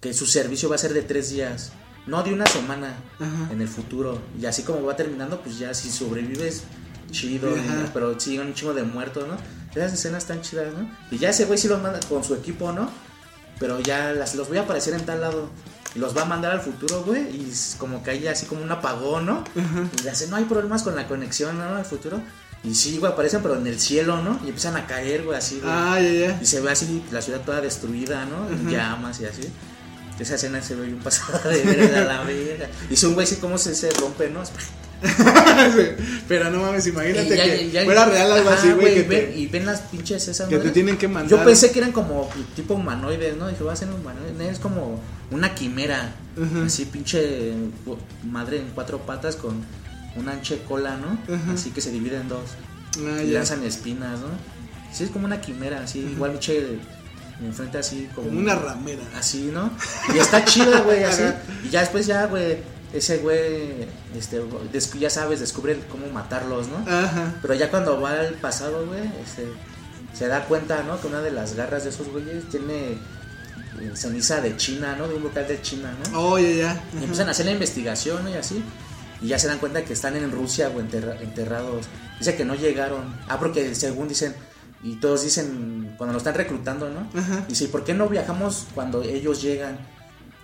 Que su servicio va a ser de tres días, no de una semana Ajá. en el futuro. Y así como va terminando, pues ya si sobrevives, chido, Ajá. ¿no? pero sí, un chingo de muertos, ¿no? Esas escenas están chidas, ¿no? Y ya ese güey sí los manda con su equipo, ¿no? Pero ya las, los voy a aparecer en tal lado. Y los va a mandar al futuro, güey. Y como que hay así como un apagón, ¿no? Y le hace, no hay problemas con la conexión, ¿no? Al futuro. Y sí, güey, aparecen, pero en el cielo, ¿no? Y empiezan a caer, güey, así, güey. Ah, ya, ya. Y se ve así la ciudad toda destruida, ¿no? En llamas y así. Esa escena se ve bien pasada de verga, la verga. Y un güey así como se, se rompe, ¿no? <laughs> Pero no mames, imagínate ya- que ya- fuera real algo Ajá, así, güey. Y ven las pinches esas que te tienen que mandar. Yo pensé que eran como tipo humanoides, ¿no? Dije, va a ser humanoides. No, Es como una quimera. Ujú. Así pinche madre en cuatro patas con una ancha cola, ¿no? Así que se divide en dos. Ah, y lanzan espinas, ¿no? Sí, es como una quimera, así. Igual pinche enfrente así como... Como una ramera. Así, ¿no? Y está chido, güey, así. Y ya después ya, güey, ese güey, este, ya sabes, descubre cómo matarlos, ¿no? Ajá. Pero ya cuando va al pasado, güey, este, se da cuenta, ¿no? Que una de las garras de esos güeyes tiene eh, ceniza de China, ¿no? De un local de China, ¿no? Oh, ya, ya. Y empiezan a hacer la investigación, ¿no? Y así. Y ya se dan cuenta que están en Rusia, güey, enterra- enterrados. Dice que no llegaron. Ah, porque según dicen, y todos dicen, cuando lo están reclutando, ¿no? Ajá. Dice, ¿y por qué no viajamos cuando ellos llegan?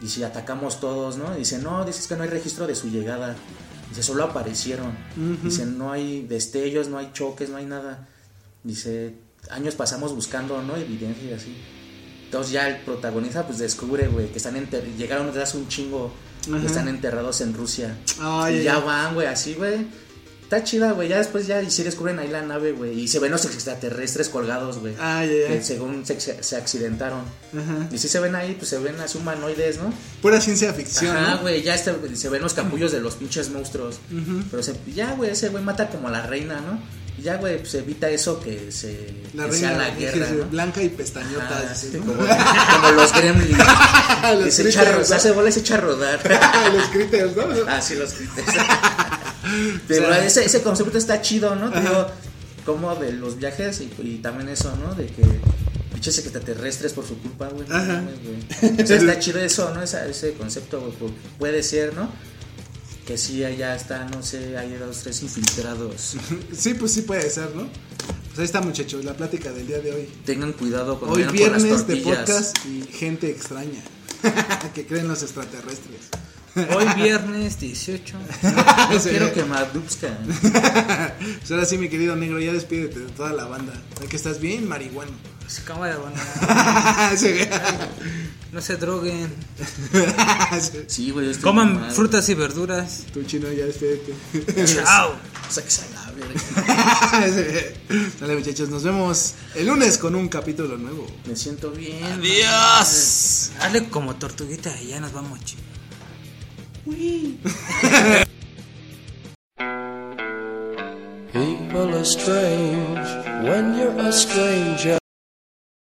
Y si atacamos todos, ¿no? Dice, no, dices que no hay registro de su llegada. Dice, solo aparecieron. Ujú. Dice, no hay destellos, no hay choques, no hay nada. Dice, años pasamos buscando, ¿no? Evidencia y así. Entonces ya el protagonista pues descubre, güey, que están llegaron hace un chingo, Ajá. están enterrados en Rusia. Ah, y ya, van, güey, así, güey. está chida, güey. Ya después ya y sí descubren ahí la nave, güey. Y se ven los extraterrestres colgados, güey. Ah, ya, ya. Que según se, accidentaron. Ajá. Y sí se ven ahí, pues se ven así humanoides, ¿no? Pura ciencia ficción, ¿no? güey, ya este- se ven los capullos de los pinches monstruos. Pero se, ya, güey, ese güey mata como a la reina, ¿no? Y ya, güey, pues evita eso que se La que sea reina la guerra, blanca y pestañota. Ajá, dices, sí, ¿no? como, como <laughs> los gremlins. <laughs> Los Y se, echa, ¿no? hace bola y se echa a rodar. <laughs> Los critters, ¿no? Ah, sí, los critters. Pero O sea, ese, ese concepto está chido, ¿no? Digo, como de los viajes y, y también eso, ¿no? De que pinches extraterrestres por su culpa, güey. Ajá. güey. O sea, está chido eso, ¿no? Esa- ese concepto, güey. porque Puede ser, ¿no? Que sí, allá está, no sé, hay dos, tres infiltrados. <laughs> Sí, pues sí puede ser, ¿no? Pues ahí está, muchachos, la plática del día de hoy. Tengan cuidado cuando Hoy las viernes de podcast y gente extraña <laughs> que creen los extraterrestres. Hoy <laughs> viernes 18. No Sí. quiero que me. Pues ahora sí, mi querido negro, ya despídete de toda la banda. ¿De que estás bien, marihuano? Cámara. <laughs> No se droguen. <laughs> Sí, güey, yo estoy Coman mal. frutas y verduras. Tu chino, ya despídete. Chao. Sáquese a la verga. Dale, muchachos, nos vemos el lunes con un capítulo nuevo. Me siento bien. Adiós. Hazle como tortuguita y ya nos vamos, chico. <laughs> People are strange when you're a stranger.